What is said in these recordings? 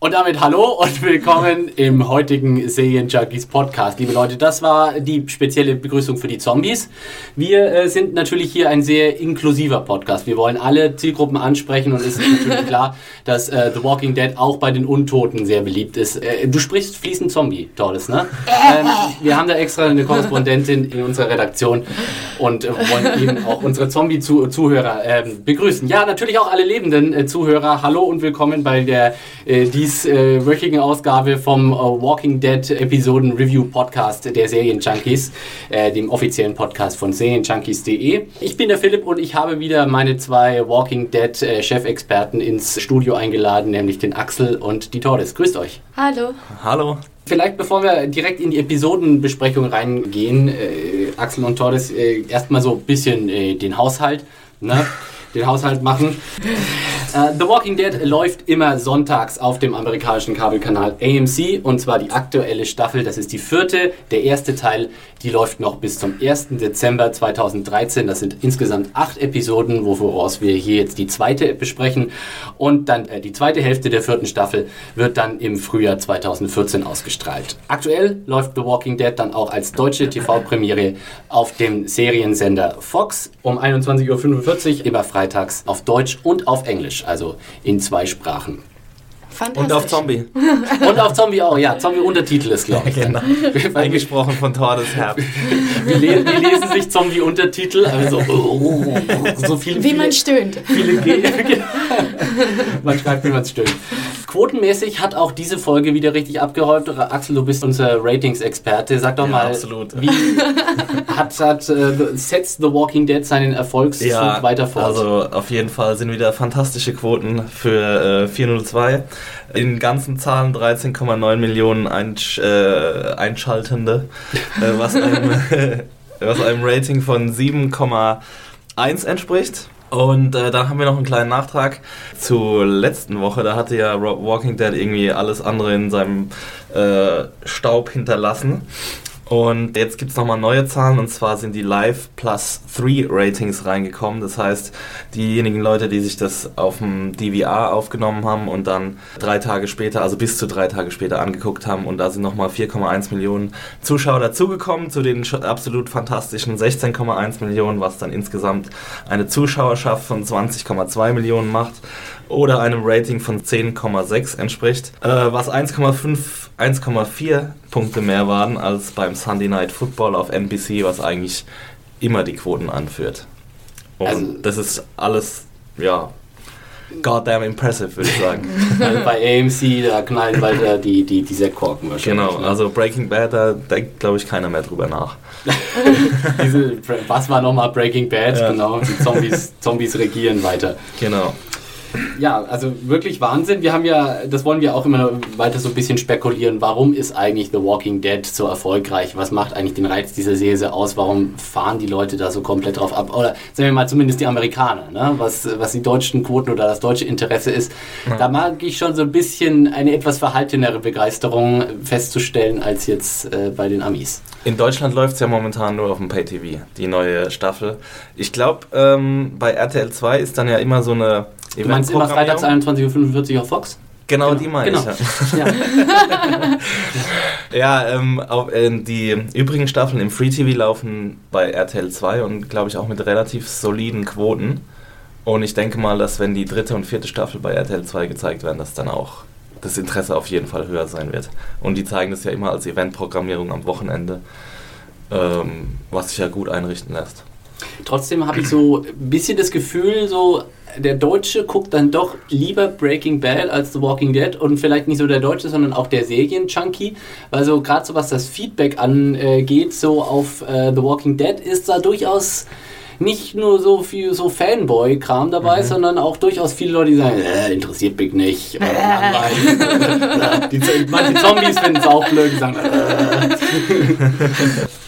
Und damit hallo und willkommen im heutigen Serien Junkies Podcast. Liebe Leute, das war die spezielle Begrüßung für die Zombies. Wir äh, sind natürlich hier ein sehr inklusiver Podcast. Wir wollen alle Zielgruppen ansprechen und es ist natürlich klar, dass äh, The Walking Dead auch bei den Untoten sehr beliebt ist. Äh, du sprichst fließend Zombie, Torres, ne? Ähm, wir haben da extra eine Korrespondentin in unserer Redaktion und äh, wollen eben auch unsere Zombie-Zuhörer ähm, begrüßen. Ja, natürlich auch alle lebenden äh, Zuhörer. Hallo und willkommen bei der äh, dies wöchigen Ausgabe vom äh, Walking Dead Episoden Review Podcast der Serienjunkies, äh, dem offiziellen Podcast von Serienjunkies.de. Ich bin der Philipp und ich habe wieder meine zwei Walking Dead äh, Chefexperten ins Studio eingeladen, nämlich den Axel und die Tordes. Grüßt euch. Hallo. Hallo. Vielleicht bevor wir direkt in die Episodenbesprechung reingehen, äh, Axel und Tordes, äh, erstmal so ein bisschen äh, den Haushalt. Ne? Den Haushalt machen. Uh, The Walking Dead läuft immer sonntags auf dem amerikanischen Kabelkanal AMC und zwar die aktuelle Staffel, das ist die vierte. Der erste Teil, die läuft noch bis zum 1. Dezember 2013. Das sind insgesamt acht Episoden, woraus wir hier jetzt die zweite besprechen. Und dann äh, die zweite Hälfte der vierten Staffel wird dann im Frühjahr 2014 ausgestrahlt. Aktuell läuft The Walking Dead dann auch als deutsche TV-Premiere auf dem Seriensender Fox um 21.45 Uhr immer freitags auf Deutsch und auf Englisch also in zwei Sprachen. Und auf Zombie. Und auf Zombie auch, ja. Zombie-Untertitel ist, glaube ich. genau. Eingesprochen von Tordes Herz. Wie, le wie, lesen sich Zombie-Untertitel? Also, oh, so viele, wie man stöhnt. Viele man schreibt, wie man stöhnt. Quotenmäßig hat auch diese Folge wieder richtig abgeräumt. Axel, du bist unser Ratings-Experte. Sag doch ja, mal, absolut. wie hat, hat uh, setzt The Walking Dead seinen Erfolgszug ja, weiter fort? Also auf jeden Fall sind wieder fantastische Quoten für äh, 402. In ganzen Zahlen 13,9 Millionen Einsch äh, Einschaltende, äh, was, einem, was einem Rating von 7,1 entspricht. Und äh, da haben wir noch einen kleinen Nachtrag zur letzten Woche. Da hatte ja Walking Dead irgendwie alles andere in seinem äh, Staub hinterlassen. Und jetzt gibt es nochmal neue Zahlen und zwar sind die Live Plus 3 Ratings reingekommen. Das heißt, diejenigen Leute, die sich das auf dem DVR aufgenommen haben und dann drei Tage später, also bis zu drei Tage später angeguckt haben und da sind nochmal 4,1 Millionen Zuschauer dazugekommen zu den absolut fantastischen 16,1 Millionen, was dann insgesamt eine Zuschauerschaft von 20,2 Millionen macht oder einem Rating von 10,6 entspricht, äh, was 1,5, 1,4 Punkte mehr waren als beim Sunday Night Football auf NBC, was eigentlich immer die Quoten anführt. Und also, das ist alles, ja, goddamn impressive, würde ich sagen. also bei AMC, da knallen weiter die, die, die Sektkorken wahrscheinlich. Genau, ne? also Breaking Bad, da denkt, glaube ich, keiner mehr drüber nach. Diese, was war nochmal Breaking Bad? Ja. Genau, die Zombies, Zombies regieren weiter. Genau. Ja, also wirklich Wahnsinn. Wir haben ja, das wollen wir auch immer weiter so ein bisschen spekulieren. Warum ist eigentlich The Walking Dead so erfolgreich? Was macht eigentlich den Reiz dieser Serie aus? Warum fahren die Leute da so komplett drauf ab? Oder sagen wir mal zumindest die Amerikaner, ne? was, was die deutschen Quoten oder das deutsche Interesse ist. Ja. Da mag ich schon so ein bisschen eine etwas verhaltenere Begeisterung festzustellen als jetzt äh, bei den Amis. In Deutschland läuft es ja momentan nur auf dem Pay-TV, die neue Staffel. Ich glaube, ähm, bei RTL 2 ist dann ja immer so eine Du meinst immer freitags 21.45 Uhr auf Fox? Genau, genau, die meine genau. ich. Ja, ja ähm, auch, äh, die übrigen Staffeln im Free TV laufen bei RTL 2 und glaube ich auch mit relativ soliden Quoten. Und ich denke mal, dass wenn die dritte und vierte Staffel bei RTL 2 gezeigt werden, dass dann auch das Interesse auf jeden Fall höher sein wird. Und die zeigen das ja immer als Eventprogrammierung am Wochenende, ähm, was sich ja gut einrichten lässt. Trotzdem habe ich so ein bisschen das Gefühl, so der Deutsche guckt dann doch lieber Breaking Bad als The Walking Dead und vielleicht nicht so der Deutsche, sondern auch der Serien-Junkie. Weil so gerade so was das Feedback angeht, so auf äh, The Walking Dead ist da durchaus nicht nur so viel so Fanboy-Kram dabei, mhm. sondern auch durchaus viele Leute, die sagen, äh, interessiert mich nicht. Oder langweilig. die, manche Zombies finden es auch blöd, die sagen, äh.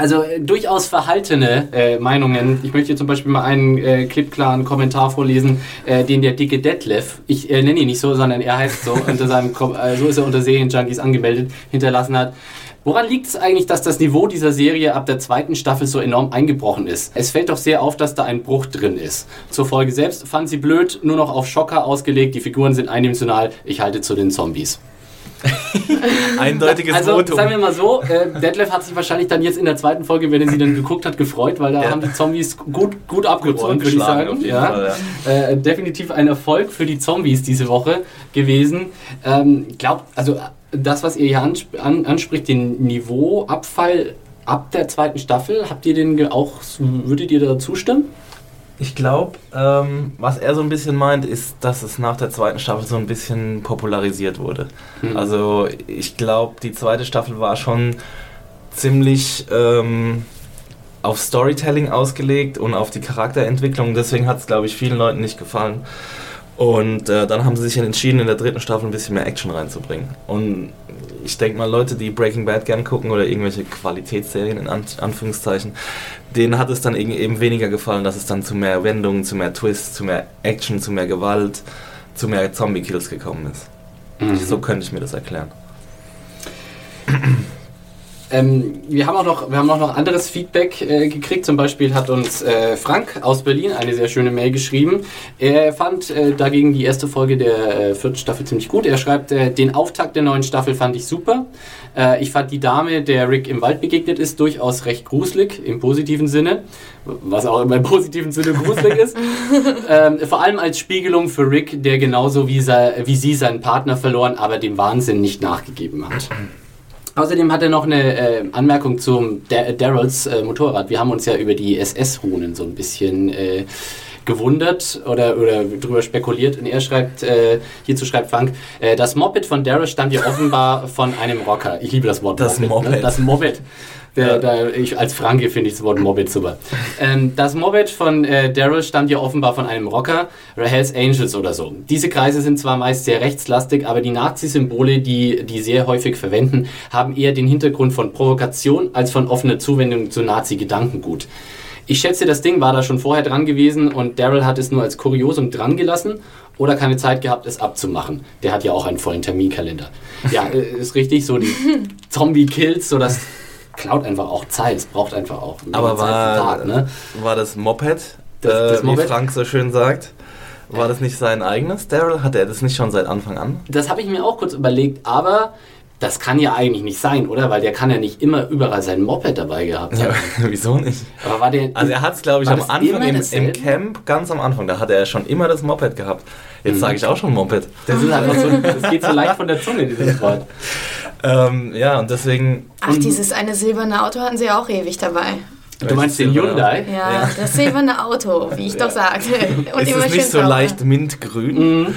Also äh, durchaus verhaltene äh, Meinungen. Ich möchte hier zum Beispiel mal einen äh, klippklaren Kommentar vorlesen, äh, den der dicke Detlef, ich äh, nenne ihn nicht so, sondern er heißt so, unter seinem, äh, so ist er unter Serienjunkies angemeldet, hinterlassen hat. Woran liegt es eigentlich, dass das Niveau dieser Serie ab der zweiten Staffel so enorm eingebrochen ist? Es fällt doch sehr auf, dass da ein Bruch drin ist. Zur Folge selbst fand sie blöd, nur noch auf Schocker ausgelegt, die Figuren sind eindimensional, ich halte zu den Zombies. Eindeutiges also, Votum. sagen wir mal so, äh, Detlef hat sich wahrscheinlich dann jetzt in der zweiten Folge, wenn er sie dann geguckt hat, gefreut, weil da ja. haben die Zombies gut, gut abgeräumt, würde ich sagen. Ja. Fall, ja. Äh, definitiv ein Erfolg für die Zombies diese Woche gewesen. Ähm, glaubt, also das, was ihr hier anspricht, den Niveauabfall ab der zweiten Staffel, habt ihr den auch, würdet ihr da zustimmen? Ich glaube, ähm, was er so ein bisschen meint, ist, dass es nach der zweiten Staffel so ein bisschen popularisiert wurde. Mhm. Also ich glaube, die zweite Staffel war schon ziemlich ähm, auf Storytelling ausgelegt und auf die Charakterentwicklung. Deswegen hat es, glaube ich, vielen Leuten nicht gefallen. Und äh, dann haben sie sich entschieden, in der dritten Staffel ein bisschen mehr Action reinzubringen. Und ich denke mal, Leute, die Breaking Bad gern gucken oder irgendwelche Qualitätsserien in An Anführungszeichen, denen hat es dann eben weniger gefallen, dass es dann zu mehr Wendungen, zu mehr Twists, zu mehr Action, zu mehr Gewalt, zu mehr Zombie-Kills gekommen ist. Mhm. So könnte ich mir das erklären. Ähm, wir haben auch noch, wir haben auch noch anderes Feedback äh, gekriegt. Zum Beispiel hat uns äh, Frank aus Berlin eine sehr schöne Mail geschrieben. Er fand äh, dagegen die erste Folge der äh, vierten Staffel ziemlich gut. Er schreibt, äh, den Auftakt der neuen Staffel fand ich super. Äh, ich fand die Dame, der Rick im Wald begegnet ist, durchaus recht gruselig im positiven Sinne. Was auch immer im positiven Sinne gruselig ist. ähm, vor allem als Spiegelung für Rick, der genauso wie, wie sie seinen Partner verloren, aber dem Wahnsinn nicht nachgegeben hat. Außerdem hat er noch eine äh, Anmerkung zum Daryls äh, Motorrad. Wir haben uns ja über die SS-Runen so ein bisschen äh, gewundert oder, oder drüber spekuliert. Und er schreibt, äh, hierzu schreibt Frank, äh, das Moped von Daryl stammt ja offenbar von einem Rocker. Ich liebe das Wort das Moped. Moped. Ne? Das Moped. Der, ja. der, ich, als Franke finde ich das Wort Moped super. Ähm, das Moped von äh, Daryl stammt ja offenbar von einem Rocker Hells Angels oder so. Diese Kreise sind zwar meist sehr rechtslastig, aber die Nazi-Symbole, die die sehr häufig verwenden, haben eher den Hintergrund von Provokation als von offener Zuwendung zu Nazi-Gedankengut. Ich schätze, das Ding war da schon vorher dran gewesen und Daryl hat es nur als Kuriosum dran gelassen oder keine Zeit gehabt, es abzumachen. Der hat ja auch einen vollen Terminkalender. Ja, äh, ist richtig, so die Zombie-Kills, so das klaut einfach auch Zeit. Es braucht einfach auch Aber war, Tag, ne? war das Moped, das, äh, das Moped? wie Frank so schön sagt? War das nicht sein eigenes, Daryl? Hatte er das nicht schon seit Anfang an? Das habe ich mir auch kurz überlegt, aber das kann ja eigentlich nicht sein, oder? Weil der kann ja nicht immer überall sein Moped dabei gehabt haben. Ja, wieso nicht? Aber war der, also er hat es, glaube ich, am Anfang im, im, Camp, ganz am Anfang, da hatte er schon immer das Moped gehabt. Jetzt mhm. sage ich auch schon Moped. Das, ist einfach so, das geht so leicht von der Zunge, dieses Wort. Ähm, ja, und deswegen. Ach, dieses eine silberne Auto hatten sie ja auch ewig dabei. Du meinst den Hyundai? Ja, ja, das silberne Auto, wie ich ja. doch sagte. Und ist es nicht so leicht mintgrün? Mhm.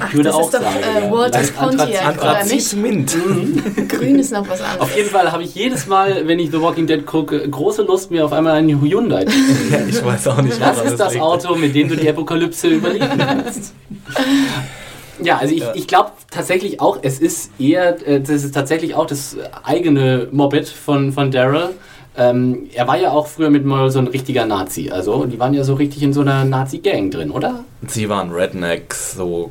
Ach, ich würde das auch ist doch sagen, äh, Walters Pontiac, oder nicht? Mint. Mhm. Grün ist noch was anderes. Auf jeden Fall habe ich jedes Mal, wenn ich The Walking Dead gucke, große Lust, mir auf einmal einen Hyundai zu ja, Ich weiß auch nicht, Das ist das Auto, mit dem du die Apokalypse überleben kannst. Ja, also ich, ja. ich glaube tatsächlich auch, es ist eher, äh, das ist tatsächlich auch das eigene Moped von, von Daryl. Ähm, er war ja auch früher mit mal so ein richtiger Nazi. Also die waren ja so richtig in so einer Nazi-Gang drin, oder? Sie waren Rednecks, so.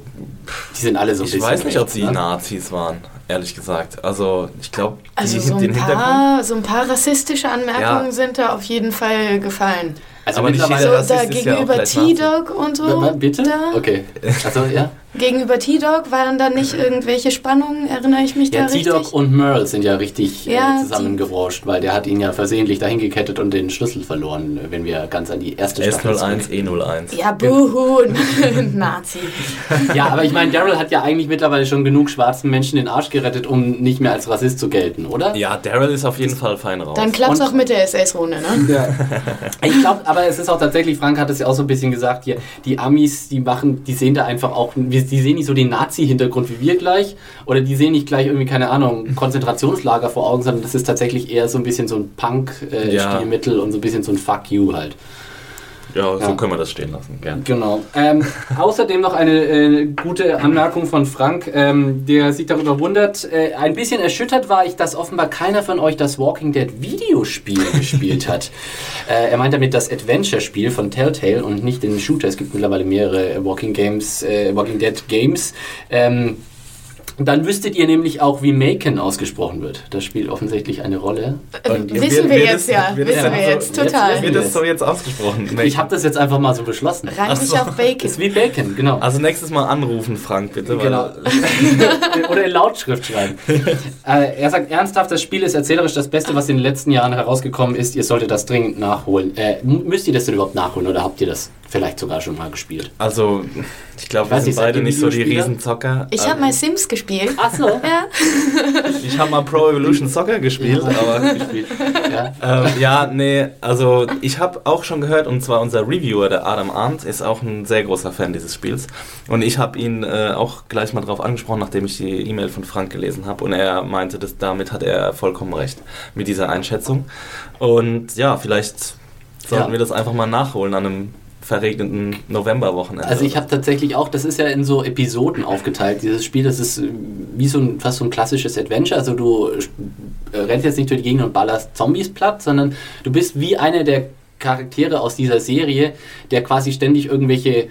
Die sind alle so ein Ich weiß nicht, ob sie ne? Nazis waren, ehrlich gesagt. Also ich glaube, also so ein, paar, so ein paar rassistische Anmerkungen ja. sind da auf jeden Fall gefallen. Also aber mittlerweile so, da gegenüber ja T-Dog und so. Bitte? Da. Okay. Also ja. Gegenüber T-Dog waren da nicht irgendwelche Spannungen, erinnere ich mich ja, da richtig? T-Dog und Merle sind ja richtig Ja, äh, zusammengewurscht, weil der hat ihn ja versehentlich dahin gekettet und den Schlüssel verloren, wenn wir ganz an die erste Staffel S01, zurück- E01. Ja, buhu, Nazi. Ja, aber ich meine, Daryl hat ja eigentlich mittlerweile schon genug schwarzen Menschen den Arsch gerettet, um nicht mehr als Rassist zu gelten, oder? Ja, Daryl ist auf jeden Fall fein raus. Dann klappt's Und- auch mit der SS-Runde, ne? Ich glaube, aber es ist auch tatsächlich, Frank hat es ja auch so ein bisschen gesagt, hier, die Amis, die machen, die sehen da einfach auch, wir- die sehen nicht so den Nazi-Hintergrund wie wir gleich, oder die sehen nicht gleich irgendwie, keine Ahnung, Konzentrationslager vor Augen, sondern das ist tatsächlich eher so ein bisschen so ein Punk-Stilmittel und so ein bisschen so ein Fuck you halt. Ja, so Ja. können wir das stehen lassen. Gern. Genau. Ähm, außerdem noch eine äh, gute Anmerkung von Frank, ähm, der sich darüber wundert. Äh, ein bisschen erschüttert war ich, dass offenbar keiner von euch das Walking Dead Videospiel gespielt hat. Äh, er meint damit das Adventure-Spiel von Telltale und nicht den Shooter. Es gibt mittlerweile mehrere Walking Games, äh, Walking Dead Games. Ähm, dann wüsstet ihr nämlich auch, wie Macon ausgesprochen wird. Das spielt offensichtlich eine Rolle. Und Wissen wir wird jetzt es- ja, wissen wir so- jetzt, jetzt total. wissen Wird es so jetzt ausgesprochen? Ich habe das jetzt einfach mal so beschlossen. Rein sich auf Bacon. Ist wie Bacon, genau. Also nächstes Mal anrufen, Frank, bitte. Genau. Oder in Lautschrift schreiben. Äh, er sagt ernsthaft, das Spiel ist erzählerisch das Beste, was in den letzten Jahren herausgekommen ist. Ihr solltet das dringend nachholen. Äh, müsst ihr das denn überhaupt nachholen oder habt ihr das vielleicht sogar schon mal gespielt? Also, ich glaube, wir sind nicht, beide nicht so die? Riesenzocker. Ich habe mal Sims gespielt. Ach so. Ja. ich habe mal Pro Evolution Soccer gespielt, aber gespielt. Ja. ähm, ja, nee, also ich habe auch schon gehört, und zwar unser Reviewer, der Adam Arndt, ist auch ein sehr großer Fan dieses Spiels. Und ich habe ihn äh, auch gleich mal drauf angesprochen, nachdem ich die E-Mail von Frank gelesen habe. Und er meinte, dass damit hat er vollkommen recht mit dieser Einschätzung. Und ja, vielleicht sollten Ja. wir das einfach mal nachholen an einem verregneten Novemberwochenende. Also ich habe tatsächlich auch, das ist ja in so Episoden aufgeteilt, dieses Spiel, das ist wie so ein, fast so ein klassisches Adventure, also du äh, rennst jetzt nicht durch die Gegend und ballerst Zombies platt, sondern du bist wie einer der Charaktere aus dieser Serie, der quasi ständig irgendwelche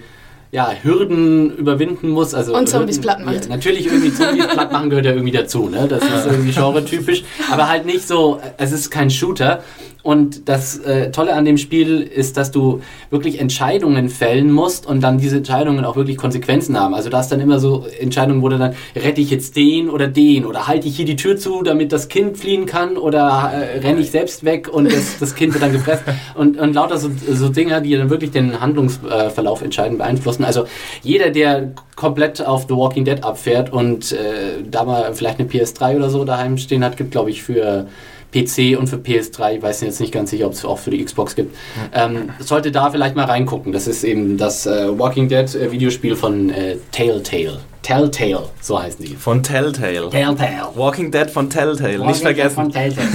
ja, Hürden überwinden muss. Also Und Zombies Hürden- platt macht. Ja, natürlich irgendwie Zombies platt machen gehört ja irgendwie dazu, ne? Das ist irgendwie genretypisch, aber halt nicht so, es ist kein Shooter. Und das äh, Tolle an dem Spiel ist, dass du wirklich Entscheidungen fällen musst und dann diese Entscheidungen auch wirklich Konsequenzen haben. Also da hast dann immer so Entscheidungen, wo du dann rette ich jetzt den oder den oder halte ich hier die Tür zu, damit das Kind fliehen kann oder äh, renne ich selbst weg und das, das Kind wird dann gepresst und, und lauter so, so Dinge, die dann wirklich den Handlungsverlauf entscheidend beeinflussen. Also jeder, der komplett auf The Walking Dead abfährt und äh, da mal vielleicht eine PS3 oder so daheim stehen hat, gibt glaube ich für PC und für PS3, ich weiß jetzt nicht ganz sicher, ob es auch für die Xbox gibt, ähm, sollte da vielleicht mal reingucken. Das ist eben das äh, Walking Dead äh, Videospiel von äh, Telltale. Telltale, so heißen die. von Telltale. Telltale. Walking Dead von Telltale, Walking nicht Dead vergessen. Von Telltale.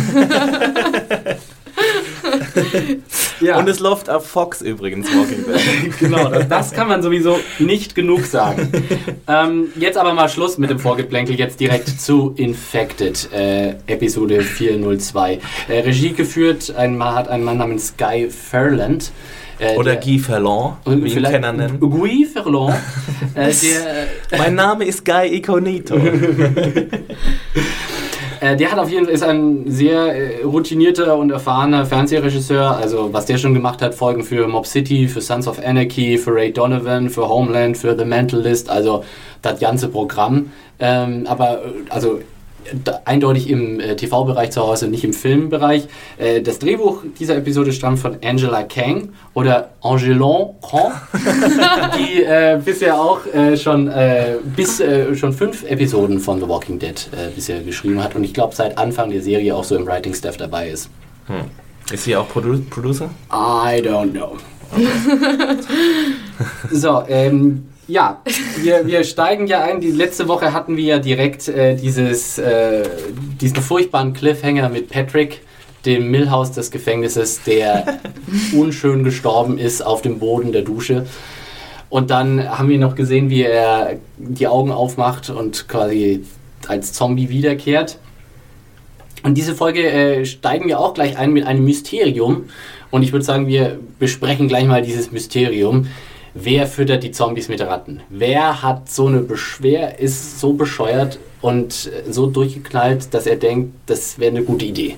ja. Und es läuft auf Fox übrigens, Walking Dead. Genau, das, das kann man sowieso nicht genug sagen. ähm, jetzt aber mal Schluss mit dem Vorgeplänkel, jetzt direkt zu Infected, äh, Episode 402. Äh, Regie geführt ein hat ein Mann namens Guy Ferland. Äh, Oder der- Guy Ferlon, und wie ihn Kenner nennen. Guy Ferland. äh, der, Mein Name ist Guy Iconito. Äh, der hat auf jeden Fall ist ein sehr äh, routinierter und erfahrener Fernsehregisseur. Also was der schon gemacht hat, Folgen für Mob City, für Sons of Anarchy, für Ray Donovan, für Homeland, für The Mentalist. Also das ganze Programm. Ähm, aber äh, also eindeutig im äh, TV-Bereich zu Hause, nicht im Filmbereich. Äh, das Drehbuch dieser Episode stammt von Angela Kang oder Angelon Kang, die äh, bisher auch äh, schon, äh, bis, äh, schon fünf Episoden von The Walking Dead bisher geschrieben hat und ich glaube seit Anfang der Serie auch so im Writing-Staff dabei ist. Hm. Ist sie auch Produ Producer? I don't know. so, ähm, ja, wir, wir steigen ja ein. Die letzte Woche hatten wir ja direkt äh, dieses, äh, diesen furchtbaren Cliffhanger mit Patrick, dem Millhaus des Gefängnisses, der unschön gestorben ist auf dem Boden der Dusche. Und dann haben wir noch gesehen, wie er die Augen aufmacht und quasi als Zombie wiederkehrt. Und diese Folge äh, steigen wir auch gleich ein mit einem Mysterium. Und ich würde sagen, wir besprechen gleich mal dieses Mysterium. Wer füttert die Zombies mit Ratten? Wer hat so eine Beschwer, ist so bescheuert und äh, so durchgeknallt, dass er denkt, das wäre eine gute Idee?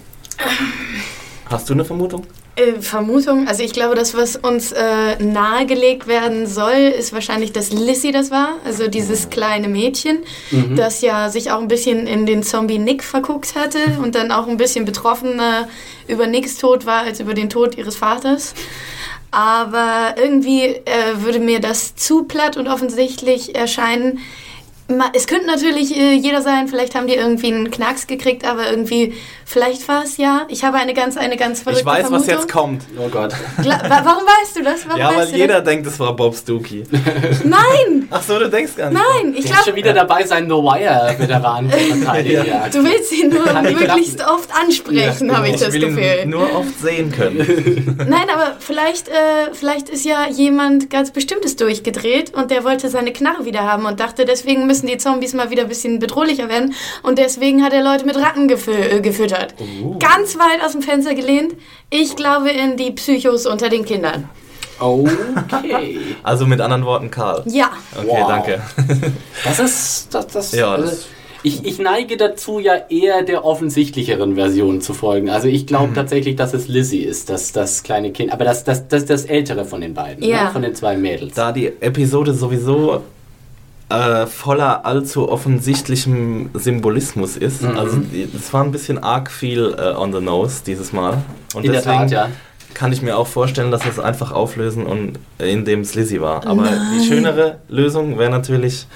Hast du eine Vermutung? Äh, Vermutung, also ich glaube, das, was uns äh, nahegelegt werden soll, ist wahrscheinlich, dass Lissy das war, also dieses kleine Mädchen, mhm. das ja sich auch ein bisschen in den Zombie Nick verguckt hatte und dann auch ein bisschen betroffener über Nicks Tod war als über den Tod ihres Vaters. Aber irgendwie äh, würde mir das zu platt und offensichtlich erscheinen, es könnte natürlich äh, jeder sein, vielleicht haben die irgendwie einen Knacks gekriegt, aber irgendwie, vielleicht war es ja. Ich habe eine ganz, eine ganz verrückte Ich weiß, Vermutung. was jetzt kommt. Oh Gott. Gla warum weißt du das? Warum ja, weil jeder das? denkt, es war Bob Stookie. Nein! Ach so, du denkst gar nicht. Nein, ich glaube... schon wieder dabei, seinen The Wire-Veteran ja. Du willst ihn nur möglichst oft ansprechen, ja, habe ich, ich das will Gefühl. Ihn nur oft sehen können. Nein, aber vielleicht, äh, vielleicht ist ja jemand ganz Bestimmtes durchgedreht und der wollte seine Knarre wieder haben und dachte, deswegen müssen die Zombies mal wieder ein bisschen bedrohlicher werden und deswegen hat er Leute mit Ratten gefü äh, gefüttert. Uh. Ganz weit aus dem Fenster gelehnt. Ich glaube in die Psychos unter den Kindern. Okay. Also mit anderen Worten Karl. Ja. Okay, wow. danke. Das ist das, das, ja, also, ich, ich, neige dazu, ja eher der offensichtlicheren Version zu folgen. Also ich glaube mhm. tatsächlich, dass es Lizzie ist, das, das kleine Kind. Aber das, das, das, das ältere von den beiden, ja. ne? von den zwei Mädels. Da die Episode sowieso äh, voller allzu offensichtlichem Symbolismus ist. Mhm. Also es war ein bisschen arg viel äh, on the nose dieses Mal. Und In deswegen Tat, ja. kann ich mir auch vorstellen, dass wir es einfach auflösen und in dem Slizzy war. Aber Nein. die schönere Lösung wäre natürlich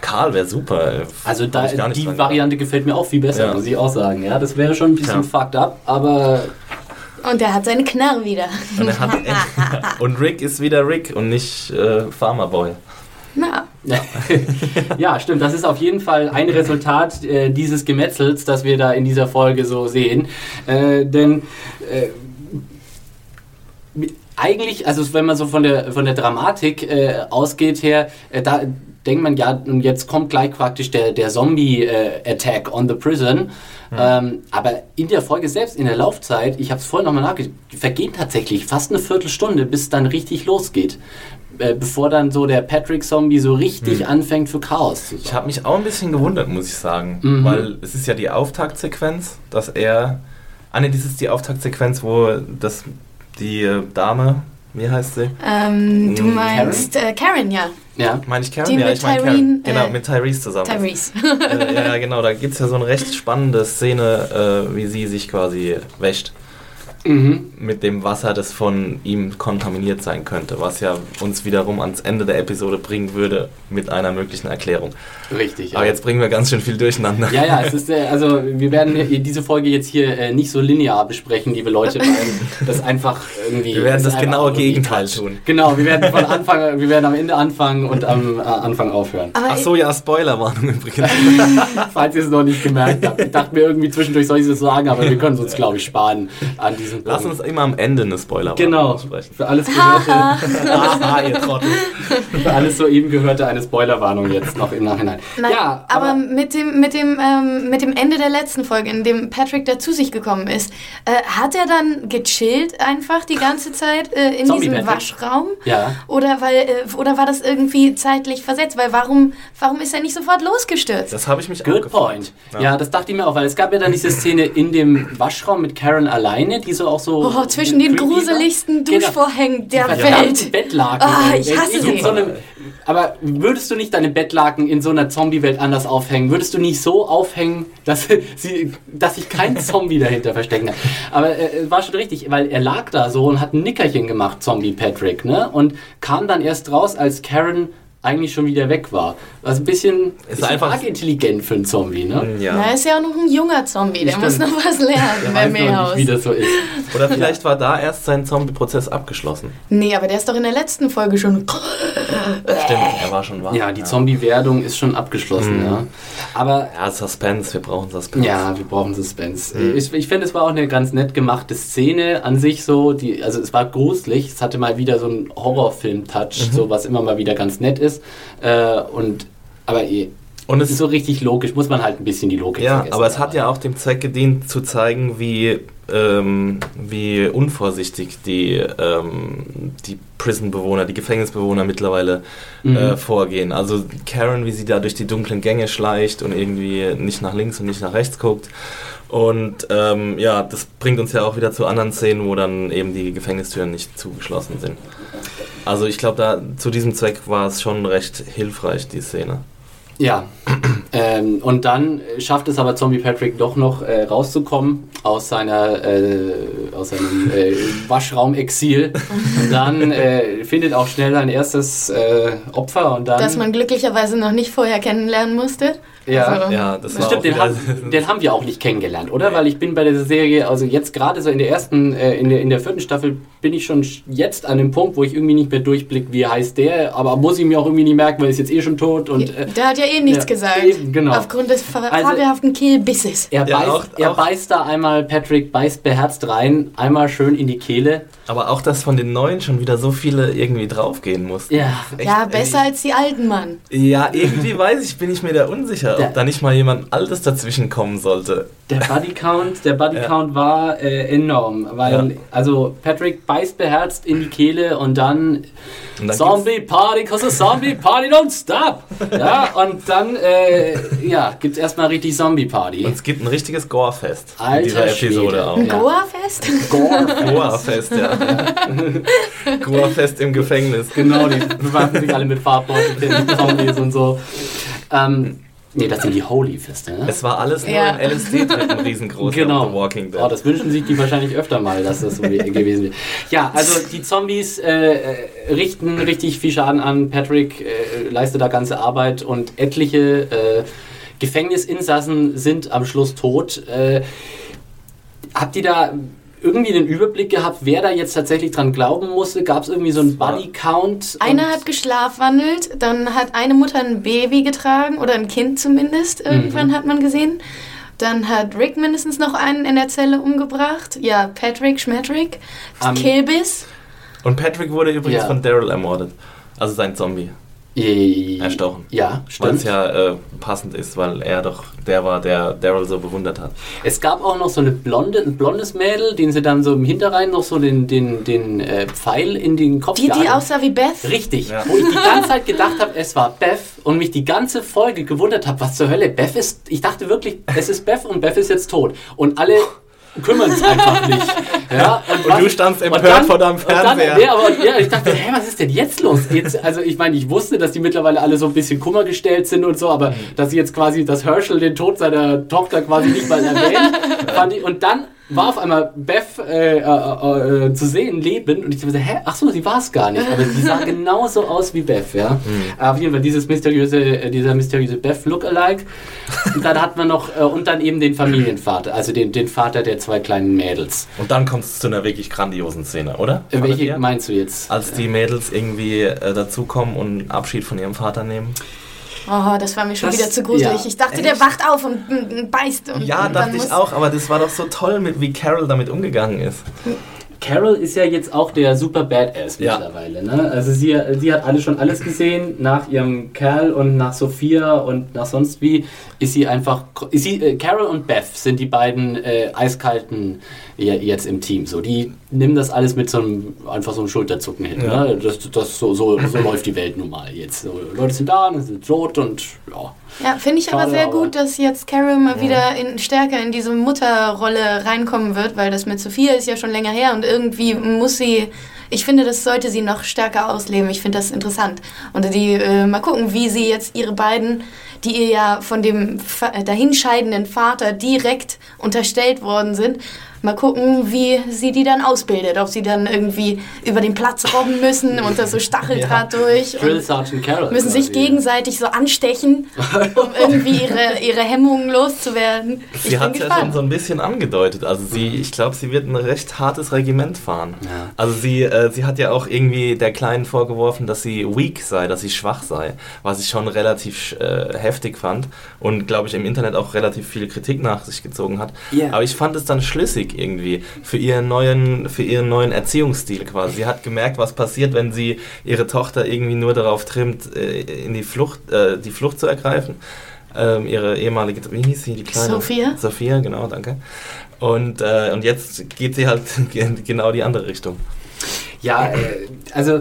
Karl wäre super. Also da, die Variante gefällt mir auch viel besser, ja. muss ich auch sagen. Ja, das wäre schon ein bisschen ja. fucked up, aber und er hat seine Knarre wieder. Und, hat, und, Rick ist wieder Rick und nicht äh, Farmerboy. Na. Ja. ja, stimmt. Das ist auf jeden Fall ein Resultat äh, dieses Gemetzels, das wir da in dieser Folge so sehen. Äh, denn äh, eigentlich, also wenn man so von der, von der Dramatik äh, ausgeht her, äh, da denkt man ja, und jetzt kommt gleich praktisch der, der Zombie-Attack äh, on the Prison. Mhm. Ähm, aber in der Folge selbst, in der Laufzeit, ich habe es vorhin nochmal nachgedacht, vergeht tatsächlich fast eine Viertelstunde, bis es dann richtig losgeht. Äh, bevor dann so der Patrick-Zombie so richtig mhm. anfängt für Chaos zu sorgen. Ich habe mich auch ein bisschen gewundert, muss ich sagen. Mhm. Weil es ist ja die Auftaktsequenz, dass er. Ah ne, das ist die Auftaktsequenz, wo das die äh, Dame, wie heißt sie? Ähm, du hm, meinst Karen, äh, Karen ja. Ja. Meine ich Karen? Die ja, ich meine Karen. Genau, äh, mit Tyrese zusammen. Tyrese. äh, ja, genau, da gibt es ja so eine recht spannende Szene, äh, wie sie sich quasi wäscht. Mhm. Mit dem Wasser, das von ihm kontaminiert sein könnte, was ja uns wiederum ans Ende der Episode bringen würde mit einer möglichen Erklärung. Richtig. Aber jetzt bringen wir ganz schön viel durcheinander. Ja, ja, es ist, äh, also wir werden diese Folge jetzt hier äh, nicht so linear besprechen, liebe Leute, weil das einfach irgendwie. Wir werden das, das genaue Gegenteil tun. Genau, wir werden von Anfang, wir werden am Ende anfangen und am äh, Anfang aufhören. Aber Ach so, ja, Spoilerwarnung übrigens. Falls ihr es noch nicht gemerkt habt. Ich dachte mir irgendwie zwischendurch soll ich es sagen, aber wir können es uns, glaube ich, sparen an diesem diesem Lass uns immer am Ende eine Spoiler genau. sprechen. Für alles gehörte. Aha, ihr Trottel. Für alles soeben gehörte eine Spoilerwarnung jetzt noch im Nachhinein. Nein, ja, aber, aber, mit dem, mit, dem, ähm, mit dem Ende der letzten Folge, in dem Patrick da zu sich gekommen ist, äh, hat er dann gechillt einfach die ganze Zeit äh, in Zombie diesem Waschraum? Ja. Oder, weil, äh, oder war das irgendwie zeitlich versetzt? Weil warum, warum ist er nicht sofort losgestürzt? Das habe ich mich Good auch point. Ja. ja. das dachte ich mir auch, weil es gab ja dann diese Szene in dem Waschraum mit Karen alleine, die so auch so. Oh, zwischen den gruseligsten genau. Duschvorhängen der Welt. Bettlaken. Oh, ich hasse sie. So aber würdest du nicht deine Bettlaken in so einer Zombie-Welt anders aufhängen? Würdest du nicht so aufhängen, dass, sie, dass sich kein Zombie dahinter verstecken kann? Aber äh, war schon richtig, weil er lag da so und hat ein Nickerchen gemacht, Zombie Patrick, ne? Und kam dann erst raus, als Karen eigentlich schon wieder weg war. Was ein bisschen ist, ist einfach arg intelligent für einen Zombie, ne? Mm, ja. Na, ist ja auch noch ein junger Zombie, der Stimmt. muss noch was lernen der Meerhaus. Nicht, wie das so ist. Oder vielleicht war da erst sein Zombie-Prozess abgeschlossen. Nee, aber der ist doch in der letzten Folge schon. Stimmt, er war schon wahr. Ja, die Zombie-Werdung ist schon abgeschlossen, mhm. ja. Aber. Ja, Suspense, wir brauchen Suspense. Ja, wir brauchen Suspense. Mhm. Ich, ich finde, es war auch eine ganz nett gemachte Szene an sich so. Die, also es war gruselig, es hatte mal wieder so einen Horrorfilm-Touch, mhm. so was immer mal wieder ganz nett ist. Äh, und aber und es ist so richtig logisch, muss man halt ein bisschen die Logik Ja, aber es hat ja auch dem Zweck gedient, zu zeigen, wie ähm, wie unvorsichtig die, ähm, die Prison-Bewohner, die Gefängnisbewohner mittlerweile Mhm. äh, vorgehen. Also Karen, wie sie da durch die dunklen Gänge schleicht und irgendwie nicht nach links und nicht nach rechts guckt. Und ähm, ja, das bringt uns ja auch wieder zu anderen Szenen, wo dann eben die Gefängnistüren nicht zugeschlossen sind. Also ich glaube, da zu diesem Zweck war es schon recht hilfreich, die Szene. Ja, ähm, und dann schafft es aber Zombie Patrick doch noch äh, rauszukommen aus seiner äh, aus seinem äh, Waschraumexil. Und dann äh, findet auch schnell ein erstes äh, Opfer und dann. Das man glücklicherweise noch nicht vorher kennenlernen musste. Ja. Also, Ja, das auch Stimmt, den, haben, den haben wir auch nicht kennengelernt, oder? Weil ich bin bei der Serie, also jetzt gerade so in der ersten, äh, in, der, in der vierten Staffel bin ich schon sch- jetzt an dem Punkt, wo ich irgendwie nicht mehr durchblick, wie heißt der, aber muss ich mir auch irgendwie nicht merken, weil er ist jetzt eh schon tot und äh, Der hat ja eh nichts Ja, gesagt. eben, genau. Aufgrund des Also- fabelhaften Killbisses. er, Ja, beißt, auch- er auch- beißt da einmal, Patrick beißt beherzt rein, einmal schön in die Kehle. aber auch, dass von den Neuen schon wieder so viele irgendwie draufgehen mussten. Ja. Echt, Ja, ey. besser als die alten Mann. Ja, irgendwie weiß ich, bin ich mir da unsicher, Der- ob da nicht mal jemand Altes dazwischen kommen sollte. Der Body Count, der Body Ja. Count war äh, enorm, weil Ja. also Patrick beißt beherzt in die Kehle und dann Und dann Zombie Party, cause a Zombie Party don't stop. Ja, und dann äh, ja, gibt's erstmal richtig Zombie Party. Und es gibt ein richtiges Gore-Fest in dieser Episode Schwede. auch. Ein Ja. Goa-Fest? Gore-Fest, ja. Gore-Fest im Gefängnis. Genau, die bewaffnen sich alle mit Farbbeutelchen, die Zombies und so. Ähm, nee, das sind die Holy-Feste, ne? Es war alles nur Ja. ein LSD-Trip, riesengroß Genau. Walking Dead. Oh, das wünschen sich die wahrscheinlich öfter mal, dass das so gewesen wäre. Ja, also die Zombies äh, äh, richten richtig viel Schaden an. Patrick äh, leistet da ganze Arbeit und etliche äh, Gefängnisinsassen sind am Schluss tot. Äh, habt ihr da irgendwie den Überblick gehabt, wer da jetzt tatsächlich dran glauben musste? Gab es irgendwie so einen Body-Count? Einer hat geschlafwandelt, dann hat eine Mutter ein Baby getragen oder ein Kind zumindest, irgendwann Mhm. hat man gesehen. Dann hat Rick mindestens noch einen in der Zelle umgebracht. Ja, Patrick, Schmetrick, Am- Killbiss. Und Patrick wurde übrigens Ja. von Daryl ermordet. Also sein Zombie. Äh, Erstochen. Ja, Weil es stimmt. ja äh, passend ist, weil er doch der war, der Daryl so bewundert hat. Es gab auch noch so eine blonde, ein blondes Mädel, den sie dann so im Hinterrhein noch so den, den, den äh, Pfeil in den Kopf Die, die aussah wie Beth. Richtig, Ja. wo ich die ganze Zeit gedacht habe, es war Beth und mich die ganze Folge gewundert habe, was zur Hölle, Beth ist, ich dachte wirklich, es ist Beth und Beth ist jetzt tot und alle kümmern es einfach nicht. Ja, Und du standst empört vor deinem und dann- Fernseher. ja, aber, ja, ich dachte, hä, was ist denn jetzt los? Jetzt, also ich meine, ich wusste, dass die mittlerweile alle so ein bisschen Kummer gestellt sind und so, aber dass sie jetzt quasi, dass Herschel den Tod seiner Tochter quasi nicht mal erwähnt, fand ich, und dann war auf einmal Beth äh, äh, äh, zu sehen, lebend, und ich dachte, hä, ach so, sie war es gar nicht, aber sie sah genauso aus wie Beth, ja. Auf jeden Fall dieses mysteriöse, äh, dieser mysteriöse Beth Lookalike. Und dann hat man noch, äh, und dann eben den Familienvater, also den, den Vater der zwei kleinen Mädels. Und dann kommt es zu einer wirklich grandiosen Szene, oder? Fandet welche ihr? meinst du jetzt? Als die Mädels irgendwie äh, dazukommen und Abschied von ihrem Vater nehmen. Oh, das war mir schon Das- wieder zu gruselig. ja. ich dachte, der wacht auf und mm, mm, beißt. Und, Ja, und dachte ich auch, aber das war doch so toll, mit, wie Carol damit umgegangen ist. Carol ist ja jetzt auch der super Badass Ja. mittlerweile. Ne? Also sie, sie hat alle schon alles gesehen. Nach ihrem Kerl und nach Sophia und nach sonst wie ist sie einfach. Ist sie, äh, Carol und Beth sind die beiden äh, eiskalten jetzt im Team. So, die nehmen das alles mit so einem einfach so einem Schulterzucken hin. Ja. Ne? Das, das so, so, so läuft die Welt nun mal jetzt. So, Leute sind da, sind tot und ja. Ja, finde ich aber Schade, sehr aber- gut, dass jetzt Carol mal wieder in, stärker in diese Mutterrolle reinkommen wird, weil das mit Sophia ist ja schon länger her und irgendwie muss sie, ich finde, das sollte sie noch stärker ausleben. Ich finde das interessant. Und die, äh, mal gucken, wie sie jetzt ihre beiden, die ihr ja von dem Fa- dahinscheidenden Vater direkt unterstellt worden sind, mal gucken, wie sie die dann ausbildet. Ob sie dann irgendwie über den Platz robben müssen unter so Stacheldraht durch. Drill und- Sergeant Carol. müssen sich gegenseitig so anstechen, um irgendwie ihre, ihre Hemmungen loszuwerden. Sie hat ja schon so ein bisschen angedeutet. Also sie, ich glaube, sie wird ein recht hartes Regiment fahren. Ja. Also sie, äh, sie hat ja auch irgendwie der Kleinen vorgeworfen, dass sie weak sei, dass sie schwach sei, was ich schon relativ äh, heftig fand und glaube ich im Internet auch relativ viel Kritik nach sich gezogen hat. Ja. Aber ich fand es dann schlüssig irgendwie für ihren neuen, für ihren neuen Erziehungsstil quasi. Sie hat gemerkt, was passiert, wenn sie ihre Tochter irgendwie nur darauf trimmt, äh, in die Flucht, äh, die Flucht zu ergreifen. Ähm, ihre ehemalige, wie hieß sie, die kleine? Sophia. Sophia, genau, danke. Und, äh, und jetzt geht sie halt genau die andere Richtung. Ja, äh, also